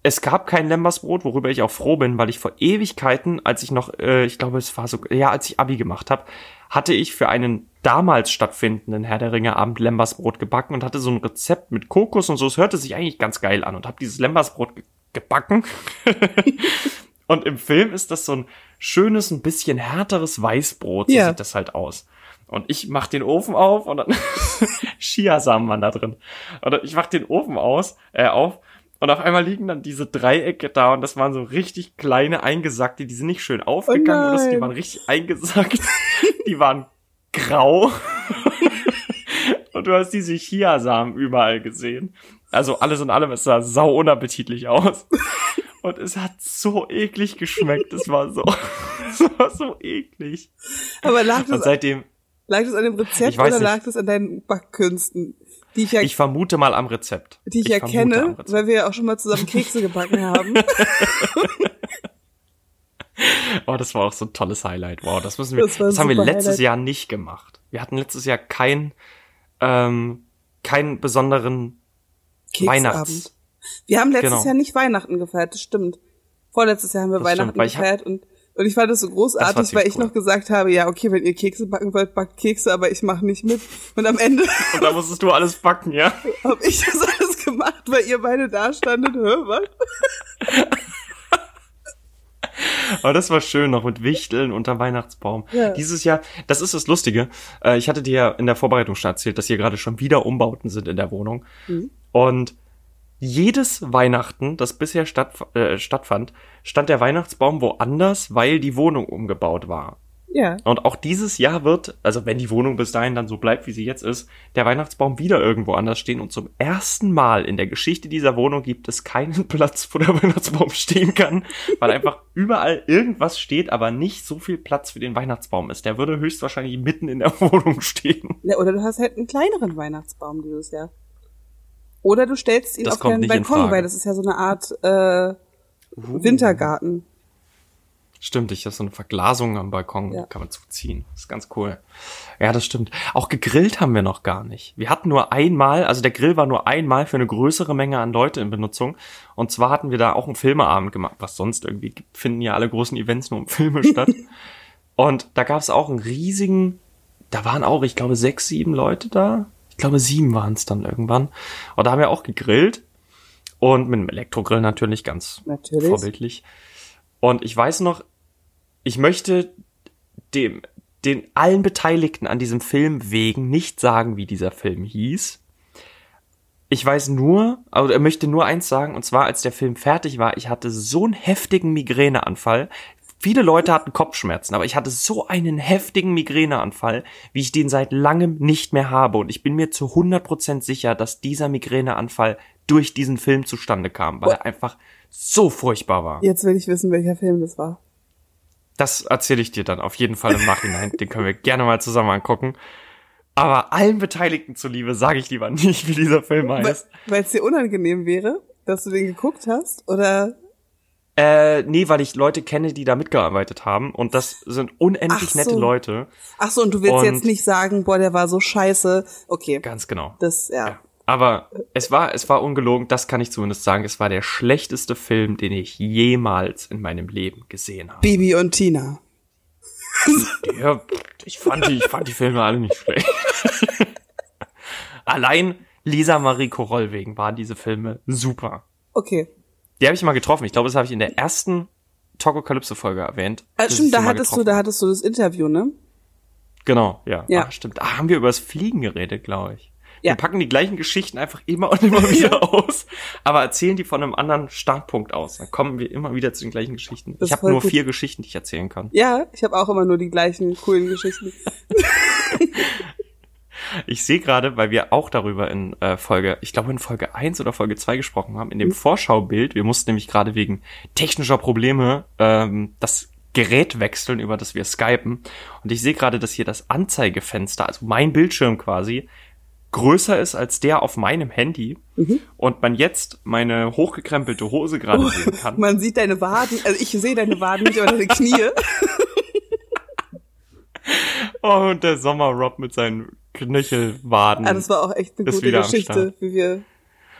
es gab kein Lembersbrot, worüber ich auch froh bin, weil ich vor Ewigkeiten, als ich noch, äh, ich glaube, es war so, ja, als ich Abi gemacht habe, hatte ich für einen damals stattfindenden Herr der Ringe Abend Lembersbrot gebacken und hatte so ein Rezept mit Kokos und so. Es hörte sich eigentlich ganz geil an und habe dieses Lembersbrot ge gebacken. [laughs] [laughs] und im Film ist das so ein schönes, ein bisschen härteres Weißbrot, so Ja. sieht das halt aus. Und ich mach den Ofen auf und dann [laughs] Chiasamen waren da drin. Und ich mach den Ofen aus, äh, auf und auf einmal liegen dann diese Dreiecke da und das waren so richtig kleine eingesackte, die sind nicht schön aufgegangen oder so, die waren richtig eingesackt. [laughs] die waren grau. [laughs] und du hast diese Chiasamen überall gesehen. Also alles in allem, es sah sau unappetitlich aus. Und es hat so eklig geschmeckt. Es war so, [laughs] es war so eklig. Aber lag das, seitdem, lag das an dem Rezept Ich oder nicht. lag das an deinen Backkünsten? Die ich ja, ich vermute mal am Rezept. die ich, ja vermute am kenne, weil wir ja auch schon mal zusammen Kekse gebacken haben. [laughs] Oh, das war auch so ein tolles Highlight. Wow, das müssen wir, Das das, haben wir letztes Highlight. Jahr nicht gemacht. Wir hatten letztes Jahr kein, ähm, keinen besonderen Keksabend. Weihnachts. Wir haben letztes Genau. Jahr nicht Weihnachten gefeiert, das stimmt. Vorletztes Jahr haben wir Das stimmt, Weihnachten hab- gefeiert und und ich fand das so großartig, Das weil ich cool. noch gesagt habe, ja, okay, wenn ihr Kekse backen wollt, backt Kekse, aber ich mache nicht mit. Und am Ende Und da musstest du alles backen, ja? [laughs] habe ich das alles gemacht, weil ihr beide da standet, hä, was? Aber das war schön, noch mit Wichteln unterm Weihnachtsbaum. Ja. Dieses Jahr, das ist das Lustige. Äh, ich hatte dir ja in der Vorbereitung schon erzählt, dass hier gerade schon wieder Umbauten sind in der Wohnung. Mhm. Und jedes Weihnachten, das bisher statt, äh, stattfand, stand der Weihnachtsbaum woanders, weil die Wohnung umgebaut war. Ja. Und auch dieses Jahr wird, also wenn die Wohnung bis dahin dann so bleibt, wie sie jetzt ist, der Weihnachtsbaum wieder irgendwo anders stehen. Und zum ersten Mal in der Geschichte dieser Wohnung gibt es keinen [laughs] Platz, wo der Weihnachtsbaum stehen kann, weil einfach überall irgendwas steht, aber nicht so viel Platz für den Weihnachtsbaum ist. Der würde höchstwahrscheinlich mitten in der [laughs] Wohnung stehen. ja. Oder du hast halt einen kleineren Weihnachtsbaum dieses Jahr. Oder du stellst ihn Das auf deinen Balkon, weil das ist ja so eine Art äh, Wintergarten. Stimmt, ich habe so eine Verglasung am Balkon, Ja. kann man zuziehen. Das ist ganz cool. Ja, das stimmt. Auch gegrillt haben wir noch gar nicht. Wir hatten nur einmal, also der Grill war nur einmal für eine größere Menge an Leute in Benutzung. Und zwar hatten wir da auch einen Filmeabend gemacht, was sonst irgendwie finden ja alle großen Events nur um Filme [laughs] statt. Und da gab es auch einen riesigen, da waren auch, ich glaube, sechs, sieben Leute da. Ich glaube, sieben waren es dann irgendwann. Und da haben wir auch gegrillt. Und mit einem Elektrogrill natürlich ganz Natürlich. vorbildlich. Und ich weiß noch, ich möchte dem, den allen Beteiligten an diesem Film wegen nicht sagen, wie dieser Film hieß. Ich weiß nur, also er möchte nur eins sagen, und zwar, als der Film fertig war, ich hatte so einen heftigen Migräneanfall. Viele Leute hatten Kopfschmerzen, aber ich hatte so einen heftigen Migräneanfall, wie ich den seit langem nicht mehr habe. Und ich bin mir zu 100% sicher, dass dieser Migräneanfall durch diesen Film zustande kam, weil er einfach so furchtbar war. Jetzt will ich wissen, welcher Film das war. Das erzähle ich dir dann auf jeden Fall im Nachhinein. Den können wir gerne mal zusammen angucken. Aber allen Beteiligten zuliebe sage ich lieber nicht, wie dieser Film heißt. Weil es dir unangenehm wäre, dass du den geguckt hast? Oder Äh, nee, weil ich Leute kenne, die da mitgearbeitet haben. Und das sind unendlich Ach nette so. Leute. ach so, und du willst Und- jetzt nicht sagen, boah, der war so scheiße. Okay, Ganz genau. das ja. Ja. Aber es war, es war ungelogen, das kann ich zumindest sagen. Es war der schlechteste Film, den ich jemals in meinem Leben gesehen habe. Bibi und Tina. Ja, ich fand die, ich fand die Filme alle nicht schlecht. [laughs] Allein Lisa Marie Koroll wegen waren diese Filme super. Okay. Die habe ich mal getroffen. Ich glaube, das habe ich in der ersten Tokokalypse-Folge erwähnt. Ich stimmt, da hattest du, da hattest du das Interview, ne? Genau, ja. Ja. Ah, stimmt. Ah, haben wir über das Fliegen geredet, glaube ich. Ja. Wir packen die gleichen Geschichten einfach immer und immer [laughs] wieder aus, aber erzählen die von einem anderen Startpunkt aus. Dann kommen wir immer wieder zu den gleichen Geschichten. Das ich habe nur gut. vier Geschichten, die ich erzählen kann. Ja, ich habe auch immer nur die gleichen coolen Geschichten. [laughs] Ich sehe gerade, weil wir auch darüber in äh, Folge, ich glaube in Folge 1 oder Folge 2 gesprochen haben, in dem Vorschaubild, wir mussten nämlich gerade wegen technischer Probleme ähm, das Gerät wechseln, über das wir skypen. Und ich sehe gerade, dass hier das Anzeigefenster, also mein Bildschirm quasi, größer ist als der auf meinem Handy. Und man jetzt meine hochgekrempelte Hose gerade sehen kann. Man sieht deine Waden, also ich sehe deine Waden nicht, aber deine Knie. [laughs] Oh, und der Sommer-Rob mit seinen Knöchelwaden. Ah, das war auch echt eine gute Geschichte, wie wir,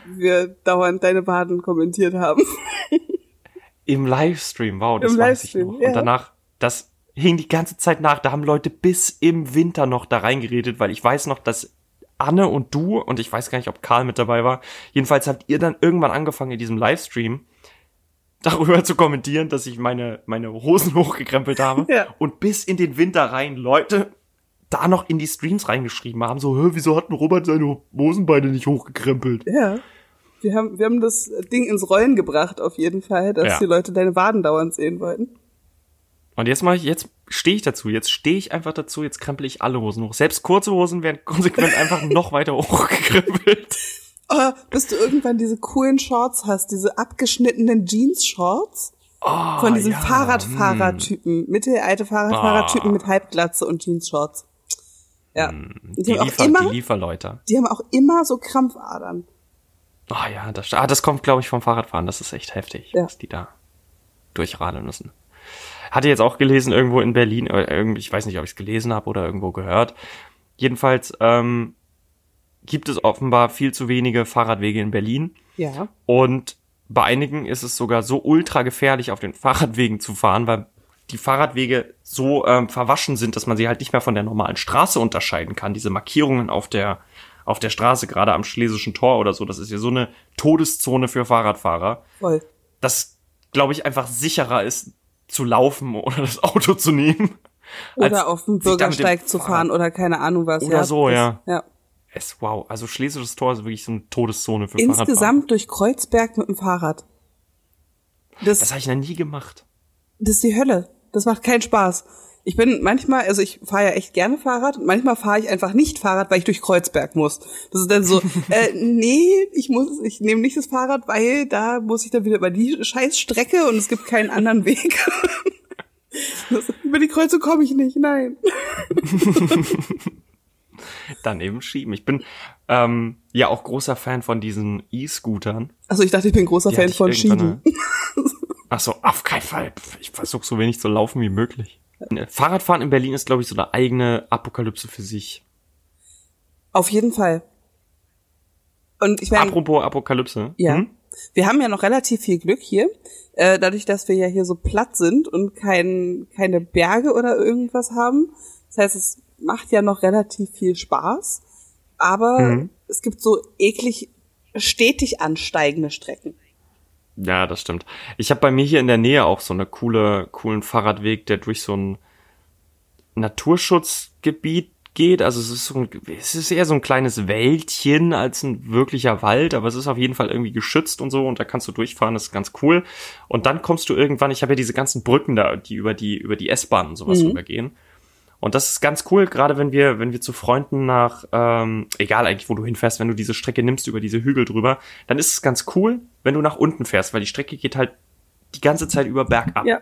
wie wir dauernd deine Waden kommentiert haben. [laughs] Im Livestream, wow, das Im weiß ich Livestream, noch. ja. Und danach, das hing die ganze Zeit nach. Da haben Leute bis im Winter noch da reingeredet, weil ich weiß noch, dass Anne und du, und ich weiß gar nicht, ob Karl mit dabei war, jedenfalls habt ihr dann irgendwann angefangen in diesem Livestream darüber zu kommentieren, dass ich meine, meine Hosen [laughs] hochgekrempelt habe. Ja. Und bis in den Winter rein Leute da noch in die Streams reingeschrieben haben, so, wieso hat denn Robert seine Hosenbeine nicht hochgekrempelt? Ja. Wir haben, wir haben das Ding ins Rollen gebracht, auf jeden Fall, dass Ja. die Leute deine Waden dauernd sehen wollten. Und jetzt mache ich, jetzt stehe ich dazu, jetzt stehe ich einfach dazu, jetzt krempel ich alle Hosen hoch. Selbst kurze Hosen werden [laughs] konsequent einfach noch weiter hochgekrempelt. [laughs] Oh, bis du irgendwann diese coolen Shorts hast, diese abgeschnittenen Jeans-Shorts Oh, von diesen ja, hm. Fahrradfahrertypen, mittelalte Fahrradfahrertypen Ah. mit Halbglatze und Jeans-Shorts. Ja. Die, Hm. Die, auch Liefer, immer, die Lieferleute. die haben auch immer so Krampfadern. Ah ja, das, ah, das kommt, glaube ich, vom Fahrradfahren. Das ist echt heftig, Ja. was die da durchradeln müssen. Hatte jetzt auch gelesen, irgendwo in Berlin, äh, irgendwie, ich weiß nicht, ob ich es gelesen habe oder irgendwo gehört. Jedenfalls ähm, gibt es offenbar viel zu wenige Fahrradwege in Berlin. Ja. Und bei einigen ist es sogar so ultra gefährlich, auf den Fahrradwegen zu fahren, weil die Fahrradwege so ähm, verwaschen sind, dass man sie halt nicht mehr von der normalen Straße unterscheiden kann. Diese Markierungen auf der auf der Straße, gerade am Schlesischen Tor oder so, das ist ja so eine Todeszone für Fahrradfahrer, Voll. dass, glaube ich, einfach sicherer ist, zu laufen [laughs] oder das Auto zu nehmen. Oder auf dem Bürgersteig zu fahren Fahrrad- oder keine Ahnung was. Oder so, das, ja. ja. Es, wow, also Schlesisches Tor ist wirklich so eine Todeszone für Fahrradfahrer. Insgesamt durch Kreuzberg mit dem Fahrrad. Das, Das habe ich noch nie gemacht. Das ist die Hölle. Das macht keinen Spaß. Ich bin manchmal, also ich fahre ja echt gerne Fahrrad und manchmal fahre ich einfach nicht Fahrrad, weil ich durch Kreuzberg muss. Das ist dann so, [laughs] äh, nee, ich muss, ich nehme nicht das Fahrrad, weil da muss ich dann wieder über die Scheißstrecke und es gibt keinen anderen Weg. [laughs] Das, über die Kreuzung komme ich nicht, nein. [laughs] Dann eben schieben. Ich bin ähm, ja auch großer Fan von diesen E-Scootern. Also ich dachte, ich bin großer Die Fan von Schieben. Ach so, auf keinen Fall. Ich versuche so wenig zu laufen wie möglich. Fahrradfahren in Berlin ist, glaube ich, so eine eigene Apokalypse für sich. Auf jeden Fall. Und ich meine, Apropos Apokalypse. Ja. Hm? Wir haben ja noch relativ viel Glück hier, äh, dadurch, dass wir ja hier so platt sind und kein, keine Berge oder irgendwas haben. Das heißt, es macht ja noch relativ viel Spaß, aber Mhm. es gibt so eklig stetig ansteigende Strecken. Ja, das stimmt. Ich habe bei mir hier in der Nähe auch so eine coole, coolen Fahrradweg, der durch so ein Naturschutzgebiet geht. Also es ist so ein, es ist eher so ein kleines Wäldchen als ein wirklicher Wald, aber es ist auf jeden Fall irgendwie geschützt und so und da kannst du durchfahren, das ist ganz cool. Und dann kommst du irgendwann, ich habe ja diese ganzen Brücken da, die über die, über die S-Bahn und sowas Mhm. rübergehen. Und das ist ganz cool, gerade wenn wir, wenn wir zu Freunden nach, ähm, egal eigentlich, wo du hinfährst, wenn du diese Strecke nimmst über diese Hügel drüber, dann ist es ganz cool, wenn du nach unten fährst, weil die Strecke geht halt die ganze Zeit über bergab. Ja.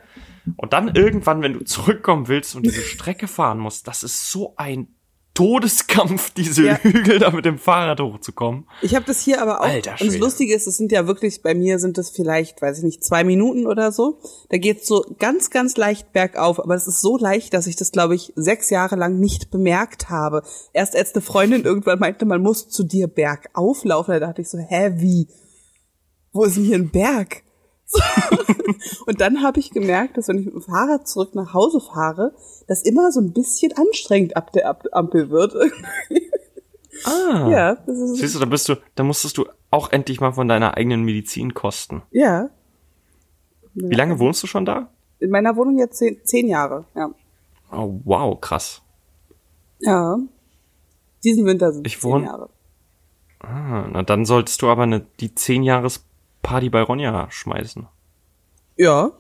Und dann irgendwann, wenn du zurückkommen willst und diese Strecke fahren musst, das ist so ein Todeskampf, diese Ja. Hügel da mit dem Fahrrad hochzukommen. Ich habe das hier aber auch. Alter und das Schwede. Lustige ist, es sind ja wirklich, bei mir sind es vielleicht, weiß ich nicht, zwei Minuten oder so. Da geht's so ganz, ganz leicht bergauf. Aber es ist so leicht, dass ich das, glaube ich, sechs Jahre lang nicht bemerkt habe. Erst als eine Freundin irgendwann meinte, man muss zu dir bergauf laufen, da dachte ich so, hä, wie? Wo ist denn hier ein Berg? [laughs] und dann habe ich gemerkt, dass wenn ich mit dem Fahrrad zurück nach Hause fahre, das immer so ein bisschen anstrengend ab der Ampel wird. [laughs] Ah. ja, das ist, Siehst du, da bist du, da musstest du auch endlich mal von deiner eigenen Medizin kosten. ja. Wie lange wohnst du schon da? In meiner Wohnung jetzt zehn, zehn Jahre, ja. Oh, wow, krass. Ja. Diesen Winter sind Ich zehn wohn- Jahre. Ah, na dann solltest du aber eine, die 10 Jahres Party bei Ronja schmeißen. Ja.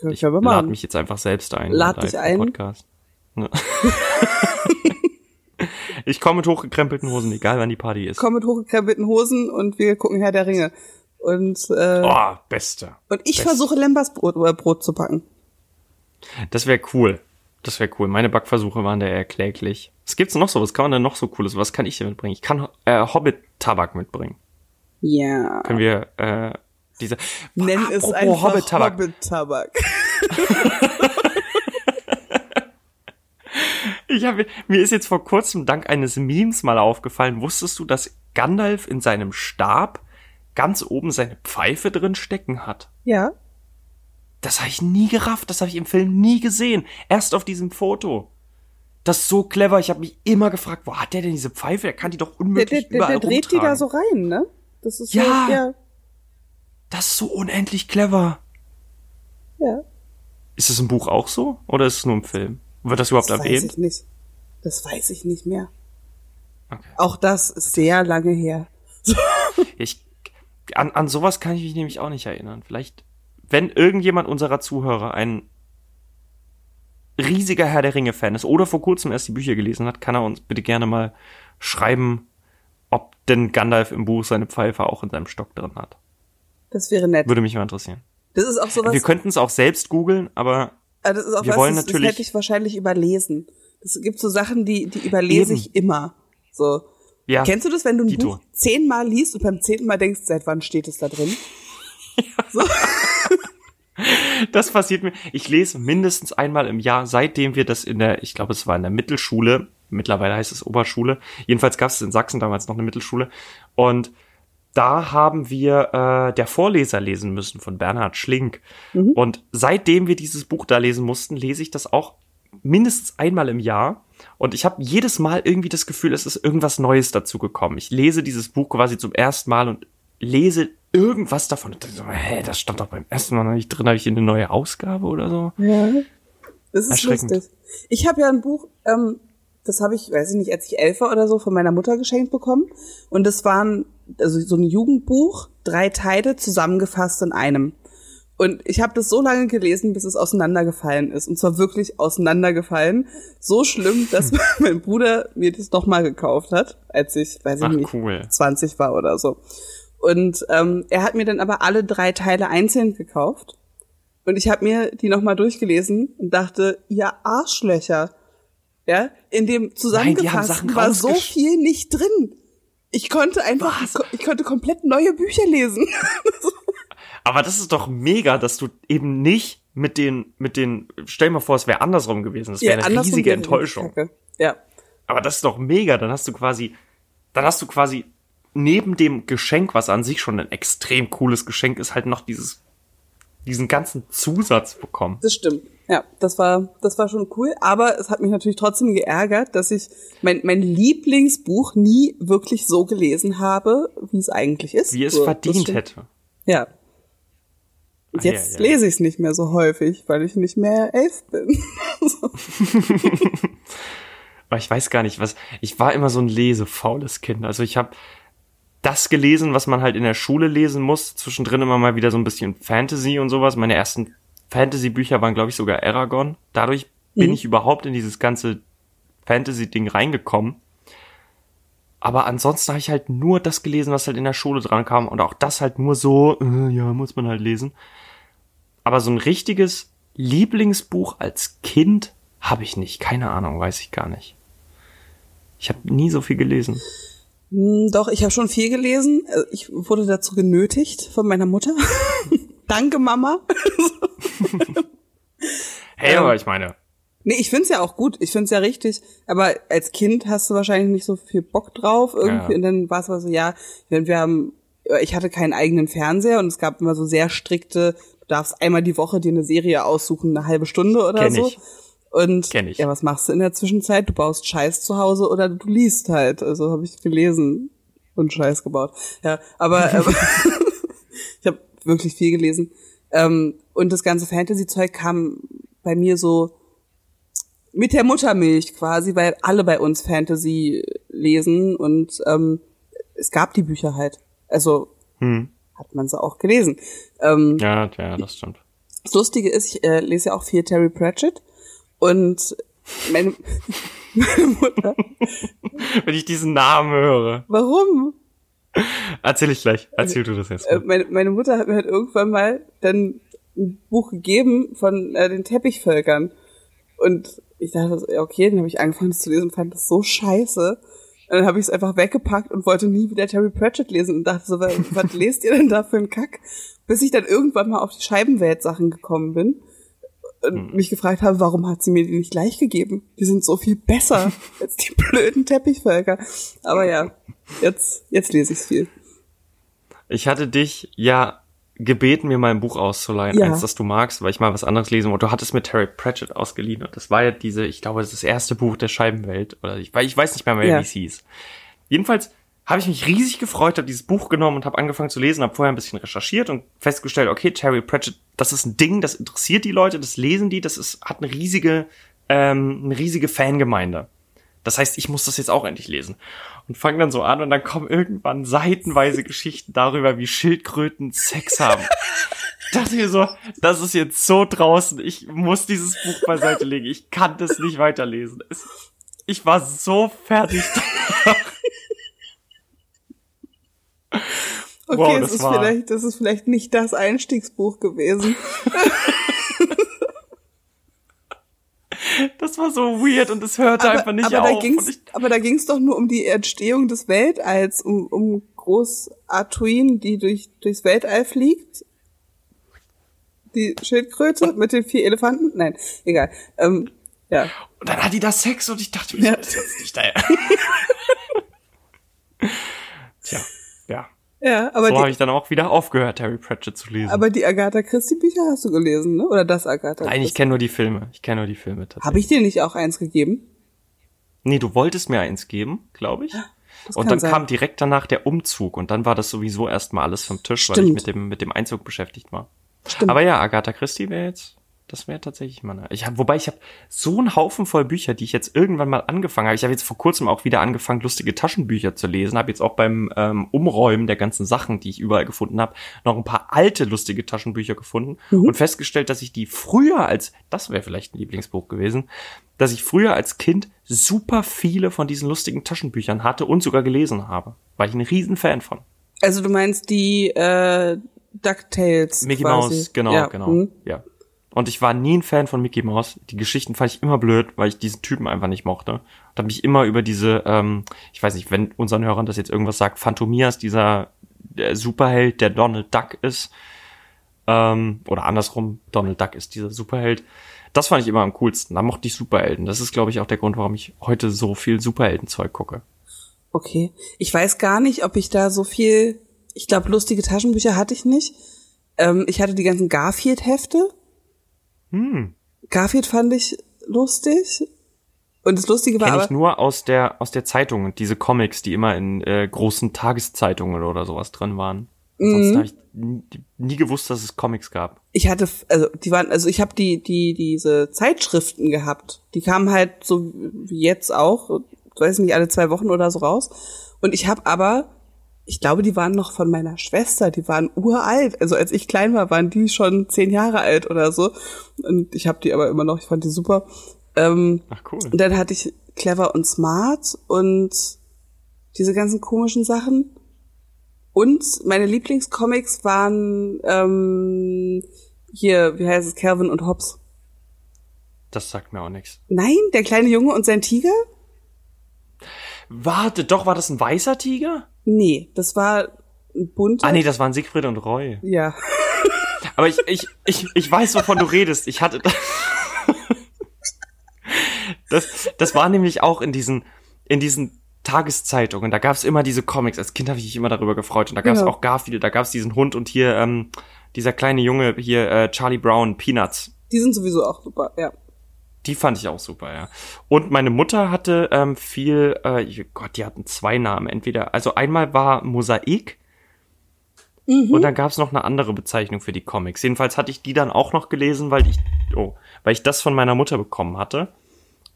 Können Ich wir lade mich jetzt einfach selbst ein. Lad dich ein. Podcast. [laughs] Ich komme mit hochgekrempelten Hosen, egal wann die Party ist. Komm mit hochgekrempelten Hosen und wir gucken Herr der Ringe. Und, äh, Oh, beste. und ich best. versuche Lembas Brot, äh, Brot zu backen. Das wäre cool. Das wäre cool. Meine Backversuche waren da eher kläglich. Was gibt's noch so? Was kann man denn noch so cooles? Was kann ich hier mitbringen? Ich kann äh, Hobbit-Tabak mitbringen. Ja. Können wir äh, diese Nenn es einfach Hobbit-Tabak. Hobbit-Tabak. [laughs] Ich hab, mir ist jetzt vor kurzem dank eines Memes mal aufgefallen. Wusstest du, dass Gandalf in seinem Stab ganz oben seine Pfeife drin stecken hat? Ja. Das habe ich nie gerafft, das habe ich im Film nie gesehen. Erst auf diesem Foto. Das ist so clever. Ich habe mich immer gefragt, wo hat der denn diese Pfeife? Der kann die doch unmöglich der, der, überall der dreht rumtragen. die da so rein, ne? Das ist Ja. so, ja. Das ist so unendlich clever. Ja. Ist es im Buch auch so? Oder ist es nur im Film? Wird das überhaupt Das weiß erwähnt? ich nicht. Das weiß ich nicht mehr. Okay. Auch das ist sehr lange her. [laughs] Ich, an, an sowas kann ich mich nämlich auch nicht erinnern. Vielleicht, wenn irgendjemand unserer Zuhörer ein riesiger Herr der Ringe-Fan ist oder vor kurzem erst die Bücher gelesen hat, kann er uns bitte gerne mal schreiben, ob denn Gandalf im Buch seine Pfeife auch in seinem Stock drin hat. Das wäre nett. Würde mich mal interessieren. Das ist auch sowas. Wir könnten es auch selbst googeln, aber Ah, das ist auch Wir was, wollen das, natürlich- das hätte ich wahrscheinlich überlesen. Es gibt so Sachen, die, die überlese Eben. ich immer. So. ja. Kennst du das, wenn du ein. Buch zehnmal liest und beim zehnten Mal denkst, seit wann steht es da drin? [laughs] Das passiert mir. Ich lese mindestens einmal im Jahr, seitdem wir das in der, ich glaube, es war in der Mittelschule, mittlerweile heißt es Oberschule. Jedenfalls gab es in Sachsen damals noch eine Mittelschule. Und da haben wir äh, der Vorleser lesen müssen von Bernhard Schlink. Und seitdem wir dieses Buch da lesen mussten, lese ich das auch mindestens einmal im Jahr. Und ich habe jedes Mal irgendwie das Gefühl, es ist irgendwas Neues dazu gekommen. Ich lese dieses Buch quasi zum ersten Mal und lese irgendwas davon. Und dann so, hä, das stand doch beim ersten Mal noch nicht drin. Habe ich hier eine neue Ausgabe oder so? Ja. Das ist Erschreckend. lustig. Ich habe ja ein Buch, ähm, das habe ich, weiß ich nicht, als ich elf war oder so, von meiner Mutter geschenkt bekommen. Und das waren also so ein Jugendbuch, drei Teile zusammengefasst in einem. Und ich habe das so lange gelesen, bis es auseinandergefallen ist. Und zwar wirklich auseinandergefallen. So schlimm, dass [laughs] mein Bruder mir das nochmal gekauft hat, als ich, weiß ich Ach, nicht, cool. 20 war oder so. Und ähm, er hat mir dann aber alle drei Teile einzeln gekauft. Und ich habe mir die nochmal durchgelesen und dachte, ihr Arschlöcher. Ja, in dem Nein, zusammengefassten Sachen war so viel nicht drin. Ich konnte einfach, ich, ko- ich konnte komplett neue Bücher lesen. [laughs] Aber das ist doch mega, dass du eben nicht mit den, mit den, stell mal vor, es wäre andersrum gewesen. Das wäre eine andersrum riesige Enttäuschung. Ja. Aber das ist doch mega. Dann hast du quasi, dann hast du quasi neben dem Geschenk, was an sich schon ein extrem cooles Geschenk ist, halt noch dieses, diesen ganzen Zusatz bekommen. Das stimmt. Ja, das war, das war schon cool. Aber es hat mich natürlich trotzdem geärgert, dass ich mein, mein Lieblingsbuch nie wirklich so gelesen habe, wie es eigentlich ist. Wie es so, verdient hätte. Ja. Und Ah, ja, Jetzt ja. lese ich es nicht mehr so häufig, weil ich nicht mehr elf bin. [laughs] Aber ich weiß gar nicht, was. Ich war immer so ein lesefaules Kind. Also ich habe das gelesen, was man halt in der Schule lesen muss. Zwischendrin immer mal wieder so ein bisschen Fantasy und sowas. Meine ersten Fantasy-Bücher waren, glaube ich, sogar Aragon. Dadurch bin ich überhaupt in dieses ganze Fantasy-Ding reingekommen. Aber ansonsten habe ich halt nur das gelesen, was halt in der Schule dran kam. Und auch das halt nur so, äh, ja, muss man halt lesen. Aber so ein richtiges Lieblingsbuch als Kind habe ich nicht. Keine Ahnung, weiß ich gar nicht. Ich habe nie so viel gelesen. Hm, Doch, ich habe schon viel gelesen. Äh, Ich wurde dazu genötigt von meiner Mutter. [laughs] Danke, Mama. [laughs] Hey, Ähm, aber ich meine, Nee, ich find's ja auch gut. Ich find's ja richtig. Aber als Kind hast du wahrscheinlich nicht so viel Bock drauf irgendwie. Ja. Und dann war es mal so, ja, wir haben, ich hatte keinen eigenen Fernseher und es gab immer so sehr strikte, du darfst einmal die Woche dir eine Serie aussuchen, eine halbe Stunde oder Kenn so. ich. Und Kenn ich. ja, was machst du in der Zwischenzeit? Du baust Scheiß zu Hause oder du liest halt. Also habe ich gelesen und Scheiß gebaut. Ja, aber [laughs] [laughs] ich habe wirklich viel gelesen. Ähm, und das ganze Fantasy-Zeug kam bei mir so mit der Muttermilch quasi, weil alle bei uns Fantasy lesen und ähm, es gab die Bücher halt. Also hm, hat man sie auch gelesen. Ähm, ja, ja, das stimmt. das Lustige ist, ich äh, lese ja auch viel Terry Pratchett und meine, meine Mutter. Wenn ich diesen Namen höre. Warum? Erzähl ich gleich. Erzähl du das jetzt. Äh, meine, meine Mutter hat mir halt irgendwann mal dann ein Buch gegeben von äh, den Teppichvölkern. Und ich dachte, okay, dann habe ich angefangen das zu lesen und fand das so scheiße. Und dann habe ich es einfach weggepackt und wollte nie wieder Terry Pratchett lesen und dachte so, was, [laughs] was lest ihr denn da für einen Kack? Bis ich dann irgendwann mal auf die Scheibenwelt-Sachen gekommen bin und mich gefragt habe, warum hat sie mir die nicht gleich gegeben? Die sind so viel besser [laughs] als die blöden Teppichvölker. Aber ja, jetzt, jetzt lese ich viel. Ich hatte dich ja gebeten, mir mal ein Buch auszuleihen, Ja. eins, das du magst, weil ich mal was anderes lesen wollte. Du hattest mir Terry Pratchett ausgeliehen und das war ja diese, ich glaube, das ist das erste Buch der Scheibenwelt oder ich, ich weiß nicht mehr, mehr Ja. wie es hieß. Jedenfalls habe ich mich riesig gefreut, habe dieses Buch genommen und habe angefangen zu lesen, habe vorher ein bisschen recherchiert und festgestellt, okay, Terry Pratchett, das ist ein Ding, das interessiert die Leute, das lesen die, das ist hat eine riesige ähm, eine riesige Fangemeinde. Das heißt, ich muss das jetzt auch endlich lesen. Und fange dann so an und dann kommen irgendwann seitenweise Geschichten darüber, wie Schildkröten Sex haben. Dachte mir so, das ist jetzt so draußen, ich muss dieses Buch beiseite legen. Ich kann das nicht weiterlesen. Es, ich war so fertig. [laughs] Okay, Wow, das, ist war- vielleicht, das ist vielleicht nicht das Einstiegsbuch gewesen. Das war so weird und es hörte einfach nicht aber auf. Da ging's, ich, aber da ging's doch nur um die Entstehung des Weltalls, um, um Groß Artuin, die durch, durchs Weltall fliegt. Die Schildkröte mit den vier Elefanten? Nein, egal. Ähm, ja. und dann hat die da Sex und ich dachte mir, Ja. das ist jetzt nicht der. [laughs] [laughs] Tja, ja. Ja, aber so habe ich dann auch wieder aufgehört, Terry Pratchett zu lesen. aber die Agatha Christie Bücher hast du gelesen, ne? Oder das Agatha? Nein, ich kenne nur die Filme. Ich kenne nur die Filme. Habe ich dir nicht auch eins gegeben? Nee, du wolltest mir eins geben, glaube ich. Das Und dann sein. kam direkt danach der Umzug und dann war das sowieso erstmal alles vom Tisch, weil ich Stimmt. mit dem mit dem Einzug beschäftigt war. Stimmt. Aber ja, Agatha Christie wäre jetzt, das wäre tatsächlich meine. Ich habe, wobei ich habe so einen Haufen voll Bücher, die ich jetzt irgendwann mal angefangen habe. Ich habe jetzt vor kurzem auch wieder angefangen, lustige Taschenbücher zu lesen. Habe jetzt auch beim ähm, Umräumen der ganzen Sachen, die ich überall gefunden habe, noch ein paar alte lustige Taschenbücher gefunden Mhm. und festgestellt, dass ich die früher als, das wäre vielleicht ein Lieblingsbuch gewesen, dass ich früher als Kind super viele von diesen lustigen Taschenbüchern hatte und sogar gelesen habe. War ich ein riesen Fan von. Also du meinst die äh, DuckTales Mickey quasi. Mouse, genau, ja. genau. hm. Ja. Und ich war nie ein Fan von Mickey Mouse. Die Geschichten fand ich immer blöd, weil ich diesen Typen einfach nicht mochte. Und habe mich immer über diese, ähm, ich weiß nicht, wenn unseren Hörern das jetzt irgendwas sagt, Phantomias, dieser der Superheld, der Donald Duck ist, ähm, oder andersrum, Donald Duck ist dieser Superheld. Das fand ich immer am coolsten. Da mochte ich Superhelden. Das ist, glaube ich, auch der Grund, warum ich heute so viel Superheldenzeug gucke. Okay. Ich weiß gar nicht, ob ich da so viel. Ich glaube, lustige Taschenbücher hatte ich nicht. Ähm, ich hatte die ganzen Garfield-Hefte. Hm. Garfield fand ich lustig. Und das Lustige war Kenne ich aber. nur aus der aus der Zeitung, diese Comics, die immer in äh, großen Tageszeitungen oder sowas drin waren. Ansonsten Mhm. habe ich nie, nie gewusst, dass es Comics gab. Ich hatte, also die waren, also ich habe die, die, diese Zeitschriften gehabt. Die kamen halt so wie jetzt auch, weiß nicht, alle zwei Wochen oder so raus. Und ich habe aber, ich glaube, die waren noch von meiner Schwester, die waren uralt. Also als ich klein war, waren die schon zehn Jahre alt oder so. Und ich habe die aber immer noch, ich fand die super. Ähm, Ach cool. und dann hatte ich Clever und Smart und diese ganzen komischen Sachen. Und meine Lieblingscomics waren ähm, hier, wie heißt es, Calvin und Hobbes. Das sagt mir auch nichts. Nein, der kleine Junge und sein Tiger? Warte, doch, war das ein weißer Tiger? Nee, das war ein bunter. Ah nee, das waren Siegfried und Roy. Ja. Aber ich, ich, ich, ich weiß, wovon du redest. Ich hatte. Das, das war nämlich auch in diesen, in diesen Tageszeitungen. Da gab es immer diese Comics. Als Kind habe ich mich immer darüber gefreut. Und da gab es Genau. auch Garfield, da gab es diesen Hund und hier ähm, dieser kleine Junge, hier äh, Charlie Brown, Peanuts. Die sind sowieso auch super, ja. Die fand ich auch super, ja. Und meine Mutter hatte ähm, viel, äh, Gott, die hatten zwei Namen. Entweder, also einmal war Mosaik und dann gab's noch eine andere Bezeichnung für die Comics. Jedenfalls hatte ich die dann auch noch gelesen, weil ich, oh, weil ich das von meiner Mutter bekommen hatte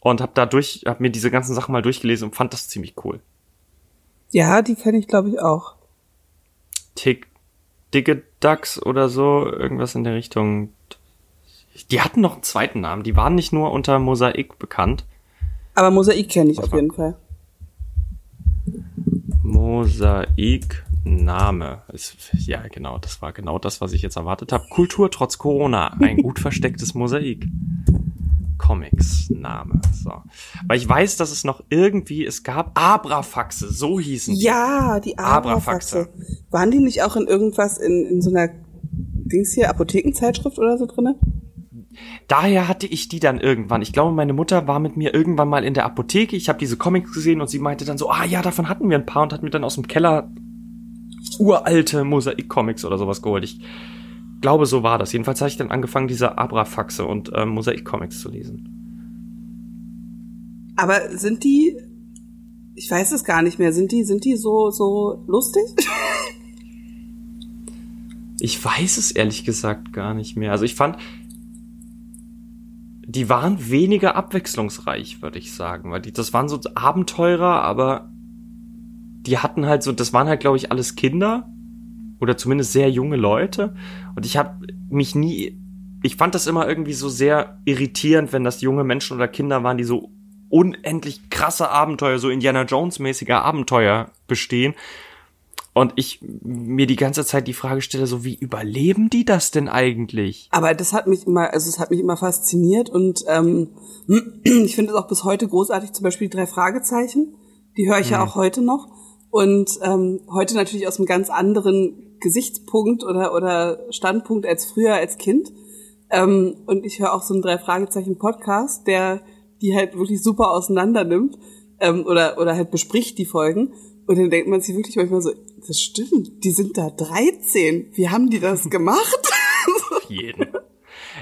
und habe dadurch, habe mir diese ganzen Sachen mal durchgelesen und fand das ziemlich cool. Ja, die kenne ich, glaube ich, auch. Tick, Dicke Ducks oder so, irgendwas in der Richtung. Die hatten noch einen zweiten Namen. Die waren nicht nur unter Mosaik bekannt. Aber Mosaik kenne ich auf jeden Fall. Mosaik Name. Ist, ja, genau, das war genau das, was ich jetzt erwartet habe. Kultur trotz Corona. Ein gut [laughs] verstecktes Mosaik. Comics Name. So. Weil ich weiß, dass es noch irgendwie, es gab Abrafaxe, so hießen die. Ja, die Abrafaxe. Abrafaxe. Waren die nicht auch in irgendwas in, in so einer Dings hier, Apothekenzeitschrift oder so drinne? Daher hatte ich die dann irgendwann. Ich glaube, meine Mutter war mit mir irgendwann mal in der Apotheke. Ich habe diese Comics gesehen und sie meinte dann so, ah ja, davon hatten wir ein paar und hat mir dann aus dem Keller uralte Mosaik-Comics oder sowas geholt. Ich glaube, so war das. Jedenfalls habe ich dann angefangen, diese Abrafaxe und ähm, Mosaik-Comics zu lesen. Aber sind die, ich weiß es gar nicht mehr, sind die, sind die so, so lustig? [laughs] Ich weiß es ehrlich gesagt gar nicht mehr. Also ich fand, die waren weniger abwechslungsreich, würde ich sagen, weil die, das waren so Abenteurer, aber die hatten halt so, das waren halt, glaube ich, alles Kinder oder zumindest sehr junge Leute. Und ich habe mich nie, ich fand das immer irgendwie so sehr irritierend, wenn das junge Menschen oder Kinder waren, die so unendlich krasse Abenteuer, so Indiana Jones mäßige Abenteuer bestehen und ich mir die ganze Zeit die Frage stelle, so wie überleben die das denn eigentlich? Aber das hat mich immer, also es hat mich immer fasziniert und ähm, [clears throat] ich finde es auch bis heute großartig, zum Beispiel die drei Fragezeichen. Die höre ich hm. ja auch heute noch. Und ähm, heute natürlich aus einem ganz anderen Gesichtspunkt oder, oder Standpunkt als früher als Kind. Ähm, und ich höre auch so einen drei Fragezeichen Podcast, der die halt wirklich super auseinander nimmt ähm, oder, oder halt bespricht die Folgen. Und dann denkt man sich wirklich manchmal so, das stimmt, die sind da 13. Wie haben die das gemacht? [laughs] jeden.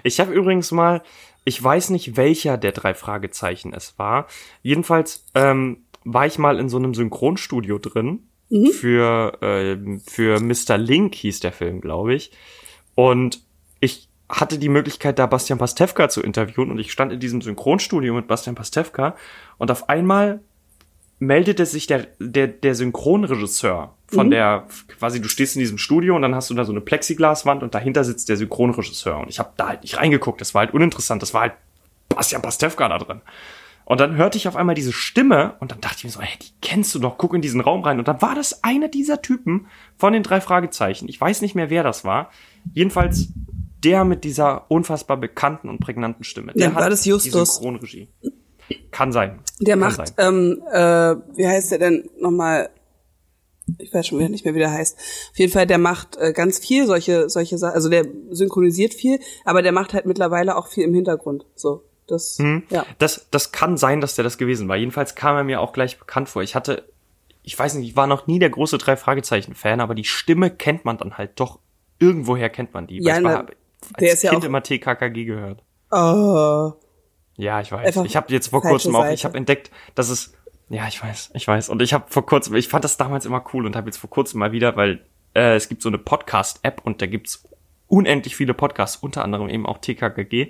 Ich habe übrigens mal, ich weiß nicht, welcher der drei Fragezeichen es war. Jedenfalls ähm, war ich mal in so einem Synchronstudio drin. Mhm. Für, äh, für Mr. Link hieß der Film, glaube ich. Und ich hatte die Möglichkeit, da Bastian Pastewka zu interviewen und ich stand in diesem Synchronstudio mit Bastian Pastewka und auf einmal meldete sich der, der, der Synchronregisseur von mhm. der, quasi du stehst in diesem Studio und dann hast du da so eine Plexiglaswand und dahinter sitzt der Synchronregisseur. Und ich habe da halt nicht reingeguckt, das war halt uninteressant, das war halt Bastian Pastewka da drin. Und dann hörte ich auf einmal diese Stimme und dann dachte ich mir so, hey, die kennst du doch, guck in diesen Raum rein. Und dann war das einer dieser Typen von den drei Fragezeichen. Ich weiß nicht mehr, wer das war. Jedenfalls der mit dieser unfassbar bekannten und prägnanten Stimme. Der ja, war das Justus. Die Synchronregie. Kann sein. Der Kann macht, ähm, äh, wie heißt der denn nochmal? Ich weiß schon wieder nicht mehr, wie der heißt. Auf jeden Fall, der macht äh, ganz viel solche, solche Sachen. Also der synchronisiert viel, aber der macht halt mittlerweile auch viel im Hintergrund. So, das, hm. ja. Das, das kann sein, dass der das gewesen war. Jedenfalls kam er mir auch gleich bekannt vor. Ich hatte, ich weiß nicht, ich war noch nie der große drei Fragezeichen Fan, aber die Stimme kennt man dann halt doch. Irgendwoher kennt man die. Ja, ich war, als der ist Kind ja auch, immer TKKG gehört. Oh. Ja, ich weiß. Einfach ich habe jetzt vor kurzem auch, ich habe entdeckt, dass es, ja, ich weiß, ich weiß. Und ich habe vor kurzem, ich fand das damals immer cool und habe jetzt vor kurzem mal wieder, weil äh, es gibt so eine Podcast-App und da gibt's unendlich viele Podcasts, unter anderem eben auch TKKG.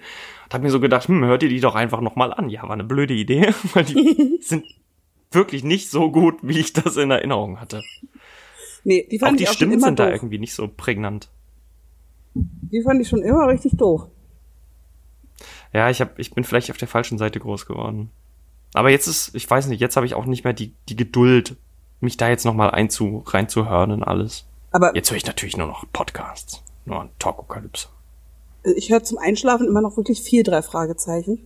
Und habe mir so gedacht, hm, hört ihr die doch einfach nochmal an. Ja, war eine blöde Idee, [laughs] weil die [laughs] sind wirklich nicht so gut, wie ich das in Erinnerung hatte. Nee, die fand auch die ich auch Stimmen sind doof. da irgendwie nicht so prägnant. Die fand ich schon immer richtig doof. Ja, ich hab, ich bin vielleicht auf der falschen Seite groß geworden. Aber jetzt ist, ich weiß nicht, jetzt habe ich auch nicht mehr die, die Geduld, mich da jetzt nochmal einzu, reinzuhören in alles. Aber Jetzt höre ich natürlich nur noch Podcasts. Nur an Talkokalypse. ich höre zum Einschlafen immer noch wirklich viel drei Fragezeichen.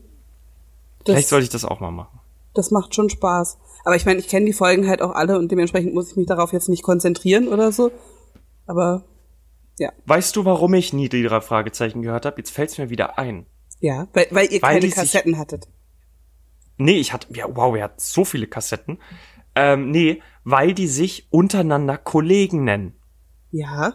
Das, Vielleicht sollte ich das auch mal machen. das macht schon Spaß. Aber ich meine, ich kenne die Folgen halt auch alle und dementsprechend muss ich mich darauf jetzt nicht konzentrieren oder so. Aber Weißt du, warum ich nie die drei Fragezeichen gehört habe? Jetzt fällt's mir wieder ein. Ja, weil, weil ihr Weil keine die sich- Kassetten hattet. Nee, ich hatte, ja, wow, er hat so viele Kassetten. Ähm, nee, weil die sich untereinander Kollegen nennen. Ja.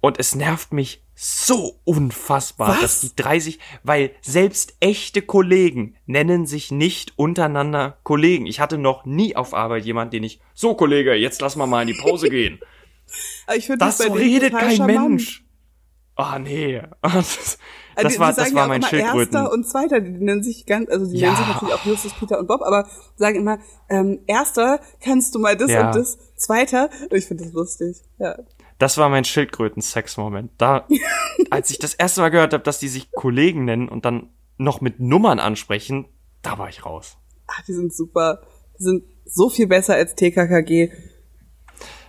Und es nervt mich so unfassbar, Was? dass die 30, weil selbst echte Kollegen nennen sich nicht untereinander Kollegen. Ich hatte noch nie auf Arbeit jemand, den ich, so Kollege, jetzt lass mal mal in die Pause gehen. [laughs] Aber ich finde Das so denen redet kein charmant. Mensch. Ah, nee. [laughs] Das, Also das die- war, das war ja mein Schildkröten. Erster und Zweiter, die nennen sich ganz, also die Ja. nennen sich natürlich auch Justus, Peter und Bob, aber sagen immer, ähm, Erster, kannst du mal das Ja. und das, Zweiter, und ich finde das lustig, ja. Das war mein Schildkröten-Sex-Moment. Da, [laughs] als ich das erste Mal gehört habe, dass die sich Kollegen nennen und dann noch mit Nummern ansprechen, da war ich raus. Ach, die sind super, die sind so viel besser als TKKG.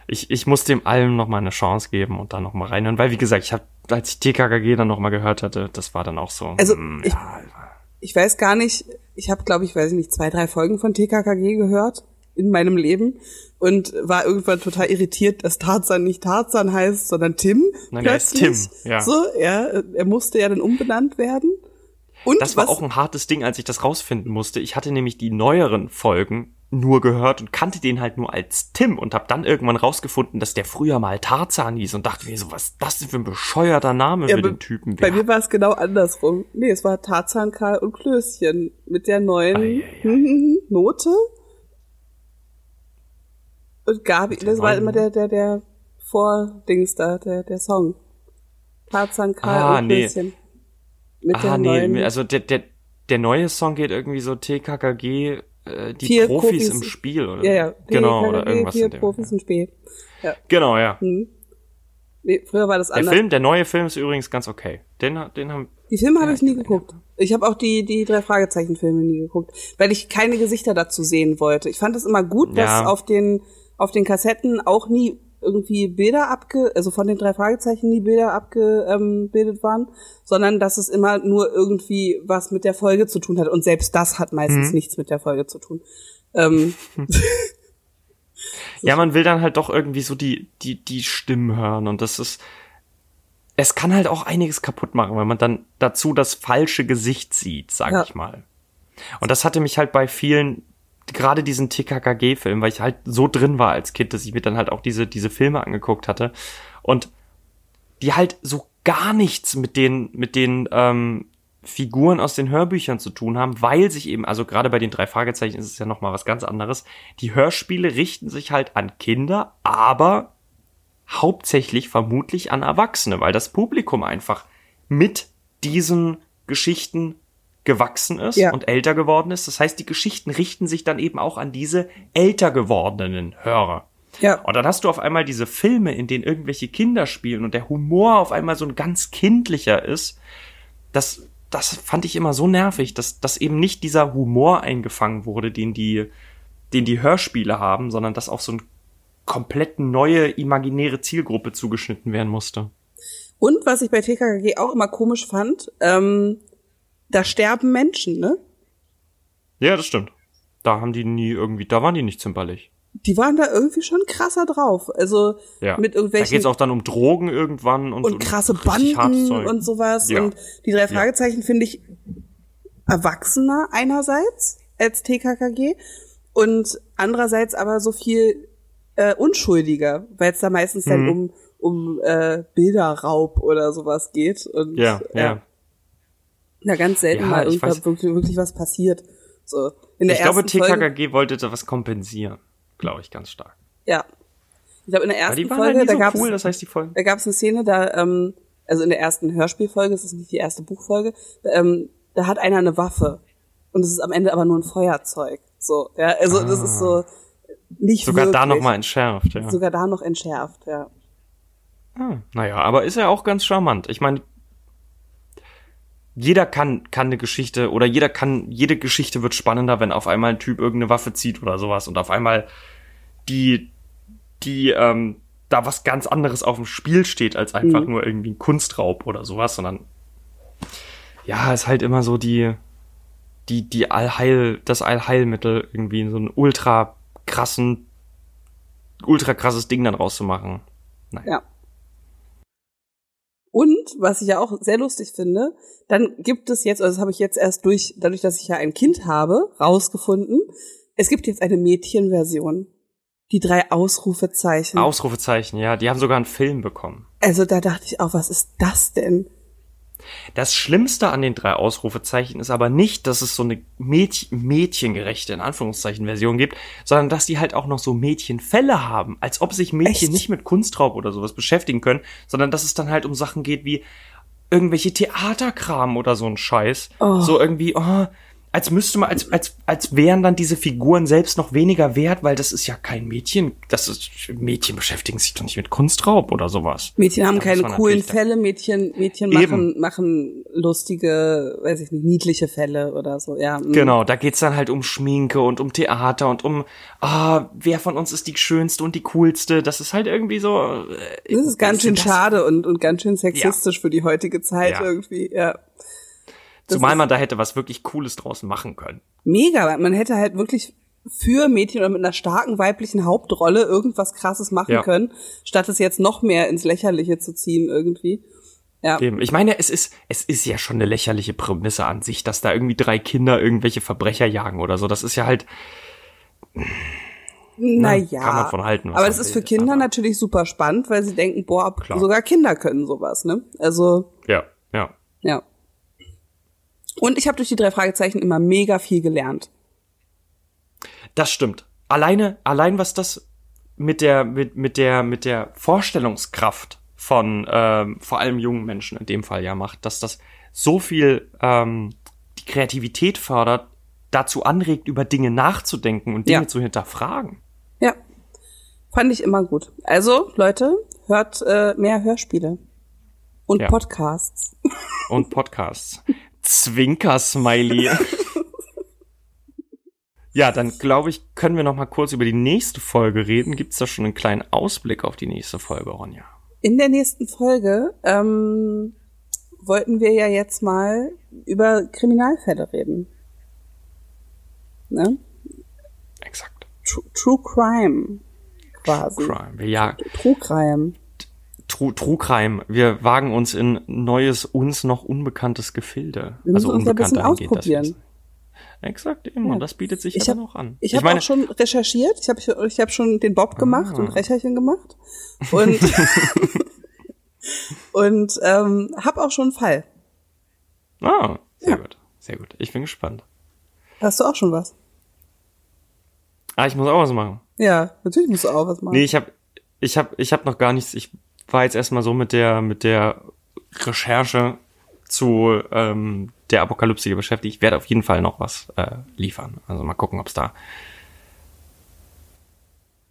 Ich, ich muss dem allem noch mal eine Chance geben und dann noch mal reinhören, weil wie gesagt, ich habe, als ich TKKG dann noch mal gehört hatte, das war dann auch so. Also, mm, ich- ja, Ich weiß gar nicht, ich habe, glaube ich, weiß ich nicht, zwei, drei Folgen von TKKG gehört in meinem Leben und war irgendwann total irritiert, dass Tarzan nicht Tarzan heißt, sondern Tim. Nein, der heißt plötzlich. Tim, ja. So, ja, er musste ja dann umbenannt werden. Und das war was, auch ein hartes Ding, als ich das rausfinden musste. Ich hatte nämlich die neueren Folgen nur gehört und kannte den halt nur als Tim und hab dann irgendwann rausgefunden, dass der früher mal Tarzan hieß und dachte mir so, was ist das denn für ein bescheuerter Name ja, für den Typen? Bei mir war es genau andersrum. Nee, es war Tarzan, Karl und Klößchen mit der neuen ei, ei, ei. [laughs] Note. Und Gabi, das war immer der, der, der Vordings da, der, der Song. Tarzan, Karl ah, und Klößchen. Nee. Mit ah, der nee, neuen. also der, der, der neue Song geht irgendwie so TKKG äh, die vier Profis, Profis, im Spiel oder ja, ja. genau die, oder irgendwas vier Profis im Spiel. Ja. Genau, ja. Hm. Nee, früher war das anders. Der Film, der neue Film ist übrigens ganz okay. Den, den haben die Filme habe ich nie geguckt. Ich habe auch die die drei Fragezeichen Filme nie geguckt, weil ich keine Gesichter dazu sehen wollte. Ich fand es immer gut, dass ja. auf den auf den Kassetten auch nie irgendwie Bilder abge, also von den drei Fragezeichen nie Bilder abgebildet waren, sondern dass es immer nur irgendwie was mit der Folge zu tun hat. Und selbst das hat meistens mhm. nichts mit der Folge zu tun. Ähm, [laughs] ja, man will dann halt doch irgendwie so die, die, die Stimmen hören und das ist, es kann halt auch einiges kaputt machen, wenn man dann dazu das falsche Gesicht sieht, sag ja. ich mal. Und das hatte mich halt bei vielen gerade diesen TKKG-Film, weil ich halt so drin war als Kind, dass ich mir dann halt auch diese, diese Filme angeguckt hatte und die halt so gar nichts mit den, mit den ähm, Figuren aus den Hörbüchern zu tun haben, weil sich eben, also gerade bei den drei Fragezeichen ist es ja nochmal was ganz anderes. Die Hörspiele richten sich halt an Kinder, aber hauptsächlich vermutlich an Erwachsene, weil das Publikum einfach mit diesen Geschichten gewachsen ist ja. und älter geworden ist. Das heißt, die Geschichten richten sich dann eben auch an diese älter gewordenen Hörer. Ja. Und dann hast du auf einmal diese Filme, in denen irgendwelche Kinder spielen und der Humor auf einmal so ein ganz kindlicher ist. Das, das fand ich immer so nervig, dass, dass eben nicht dieser Humor eingefangen wurde, den die, den die Hörspiele haben, sondern dass auf so eine komplett neue imaginäre Zielgruppe zugeschnitten werden musste. Und was ich bei TKKG auch immer komisch fand, ähm, da sterben Menschen, ne? Ja, das stimmt. Da haben die nie irgendwie, da waren die nicht zimperlich. Die waren da irgendwie schon krasser drauf. Also ja. mit irgendwelchen. Da geht's auch dann um Drogen irgendwann und, und krasse und Banden und sowas. Ja. Und die drei Fragezeichen ja. finde ich erwachsener einerseits als TKKG und andererseits aber so viel äh, unschuldiger, weil es da meistens mhm. dann um um äh, Bilderraub oder sowas geht. Und, ja, ja. ja. Ja, ganz selten ja, mal irgendwas wirklich, wirklich was passiert. So, in der ich glaube, TKKG Folge, wollte da was kompensieren. Glaube ich ganz stark. Ja. Ich glaube, in der ersten Folge, halt da so gab's, cool, das heißt die Folge. da gab's eine Szene, da, ähm, also in der ersten Hörspielfolge, das ist nicht die erste Buchfolge, ähm, da hat einer eine Waffe. Und es ist am Ende aber nur ein Feuerzeug. So, ja, also ah. das ist so nicht Sogar wirklich. da noch mal entschärft, ja. Sogar da noch entschärft, ja. Ah, naja, aber ist ja auch ganz charmant. Ich meine, jeder kann, kann eine Geschichte oder jeder kann, jede Geschichte wird spannender, wenn auf einmal ein Typ irgendeine Waffe zieht oder sowas und auf einmal die, die, ähm, da was ganz anderes auf dem Spiel steht, als einfach mhm. nur irgendwie ein Kunstraub oder sowas, sondern ja, ist halt immer so die, die, die Allheil, das Allheilmittel irgendwie in so einen ultra krassen, ultra krasses Ding dann rauszumachen. Naja. Ja. Und, was ich ja auch sehr lustig finde, dann gibt es jetzt, also das habe ich jetzt erst durch, dadurch, dass ich ja ein Kind habe, rausgefunden, es gibt jetzt eine Mädchenversion. Die drei Ausrufezeichen. Ausrufezeichen, ja, die haben sogar einen Film bekommen. Also da dachte ich auch, was ist das denn? Das Schlimmste an den drei Ausrufezeichen ist aber nicht, dass es so eine Mädchen, mädchengerechte, in Anführungszeichen, Version gibt, sondern dass die halt auch noch so Mädchenfälle haben. Als ob sich Mädchen Echt? nicht mit Kunstraub oder sowas beschäftigen können, sondern dass es dann halt um Sachen geht wie irgendwelche Theaterkram oder so ein Scheiß. Oh. So irgendwie, oh, als müsste man, als, als, als wären dann diese Figuren selbst noch weniger wert, weil das ist ja kein Mädchen, das ist, Mädchen beschäftigen sich doch nicht mit Kunstraub oder sowas. Mädchen haben keine coolen Fälle, Mädchen, Mädchen machen, machen lustige, weiß ich nicht, niedliche Fälle oder so, ja. Mhm. Genau, da geht's dann halt um Schminke und um Theater und um, ah, wer von uns ist die schönste und die coolste, das ist halt irgendwie so. Äh, das ist ganz schön schade und, und ganz schön sexistisch ja. für die heutige Zeit ja. irgendwie, ja. Zumal man da hätte was wirklich Cooles draus machen können. Mega, man hätte halt wirklich für Mädchen oder mit einer starken weiblichen Hauptrolle irgendwas krasses machen ja. können, statt es jetzt noch mehr ins Lächerliche zu ziehen irgendwie. Ja. Eben. Ich meine, es ist, es ist ja schon eine lächerliche Prämisse an sich, dass da irgendwie drei Kinder irgendwelche Verbrecher jagen oder so. Das ist ja halt, Naja, kann man von halten. was aber es ist für Kinder aber- natürlich super spannend, weil sie denken, boah, Klar. sogar Kinder können sowas, ne? Also, Ja, ja. ja. Und ich habe durch die drei Fragezeichen immer mega viel gelernt. Das stimmt. Alleine, allein was das mit der, mit, mit der, mit der Vorstellungskraft von ähm, vor allem jungen Menschen in dem Fall ja macht, dass das so viel ähm, die Kreativität fördert, dazu anregt, über Dinge nachzudenken und Dinge Ja. zu hinterfragen. Ja. Fand ich immer gut. Also, Leute, hört äh, mehr Hörspiele. Und Ja. Podcasts. Und Podcasts. [laughs] Zwinker-Smiley. [laughs] ja, dann glaube ich, können wir noch mal kurz über die nächste Folge reden. Gibt's da schon einen kleinen Ausblick auf die nächste Folge, Ronja? In der nächsten Folge ähm, wollten wir ja jetzt mal über Kriminalfälle reden. Ne? Exakt. True, True Crime quasi. Crime. Wir ja, True Crime. True, True Crime. Wir wagen uns in neues, uns noch unbekanntes Gefilde. Wir müssen uns ja ein bisschen unbekannter angeht das. Exakt, eben. Ja. Und das bietet sich Ich ja auch an. Ich habe auch schon recherchiert. Ich habe ich hab schon den Bob gemacht Ah. und Recherchen gemacht. Und, [laughs] und ähm, habe auch schon einen Fall. Ah, sehr Ja. gut. Sehr gut. Ich bin gespannt. Hast du auch schon was? Ah, ich muss auch was machen. Ja, natürlich musst du auch was machen. Nee, ich habe ich hab, ich hab noch gar nichts. Ich war jetzt erstmal so mit der, mit der Recherche zu ähm, der Apokalypse hier beschäftigt. Ich werde auf jeden Fall noch was äh, liefern. Also mal gucken, ob es da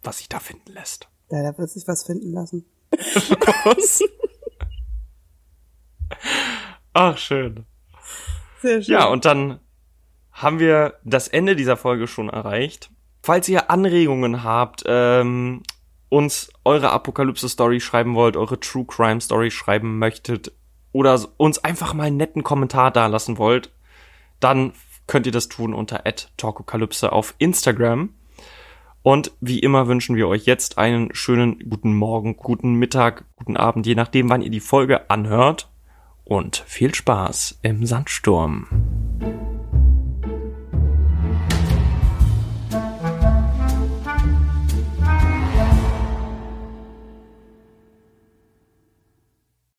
was sich da finden lässt. Ja, da wird sich was finden lassen. Was? Ach, [laughs] schön. Sehr schön. Ja, und dann haben wir das Ende dieser Folge schon erreicht. Falls ihr Anregungen habt, ähm, uns eure Apokalypse-Story schreiben wollt, eure True Crime-Story schreiben möchtet oder uns einfach mal einen netten Kommentar dalassen wollt, dann könnt ihr das tun unter @talkokalypse auf Instagram. Und wie immer wünschen wir euch jetzt einen schönen guten Morgen, guten Mittag, guten Abend, je nachdem, wann ihr die Folge anhört. Und viel Spaß im Sandsturm.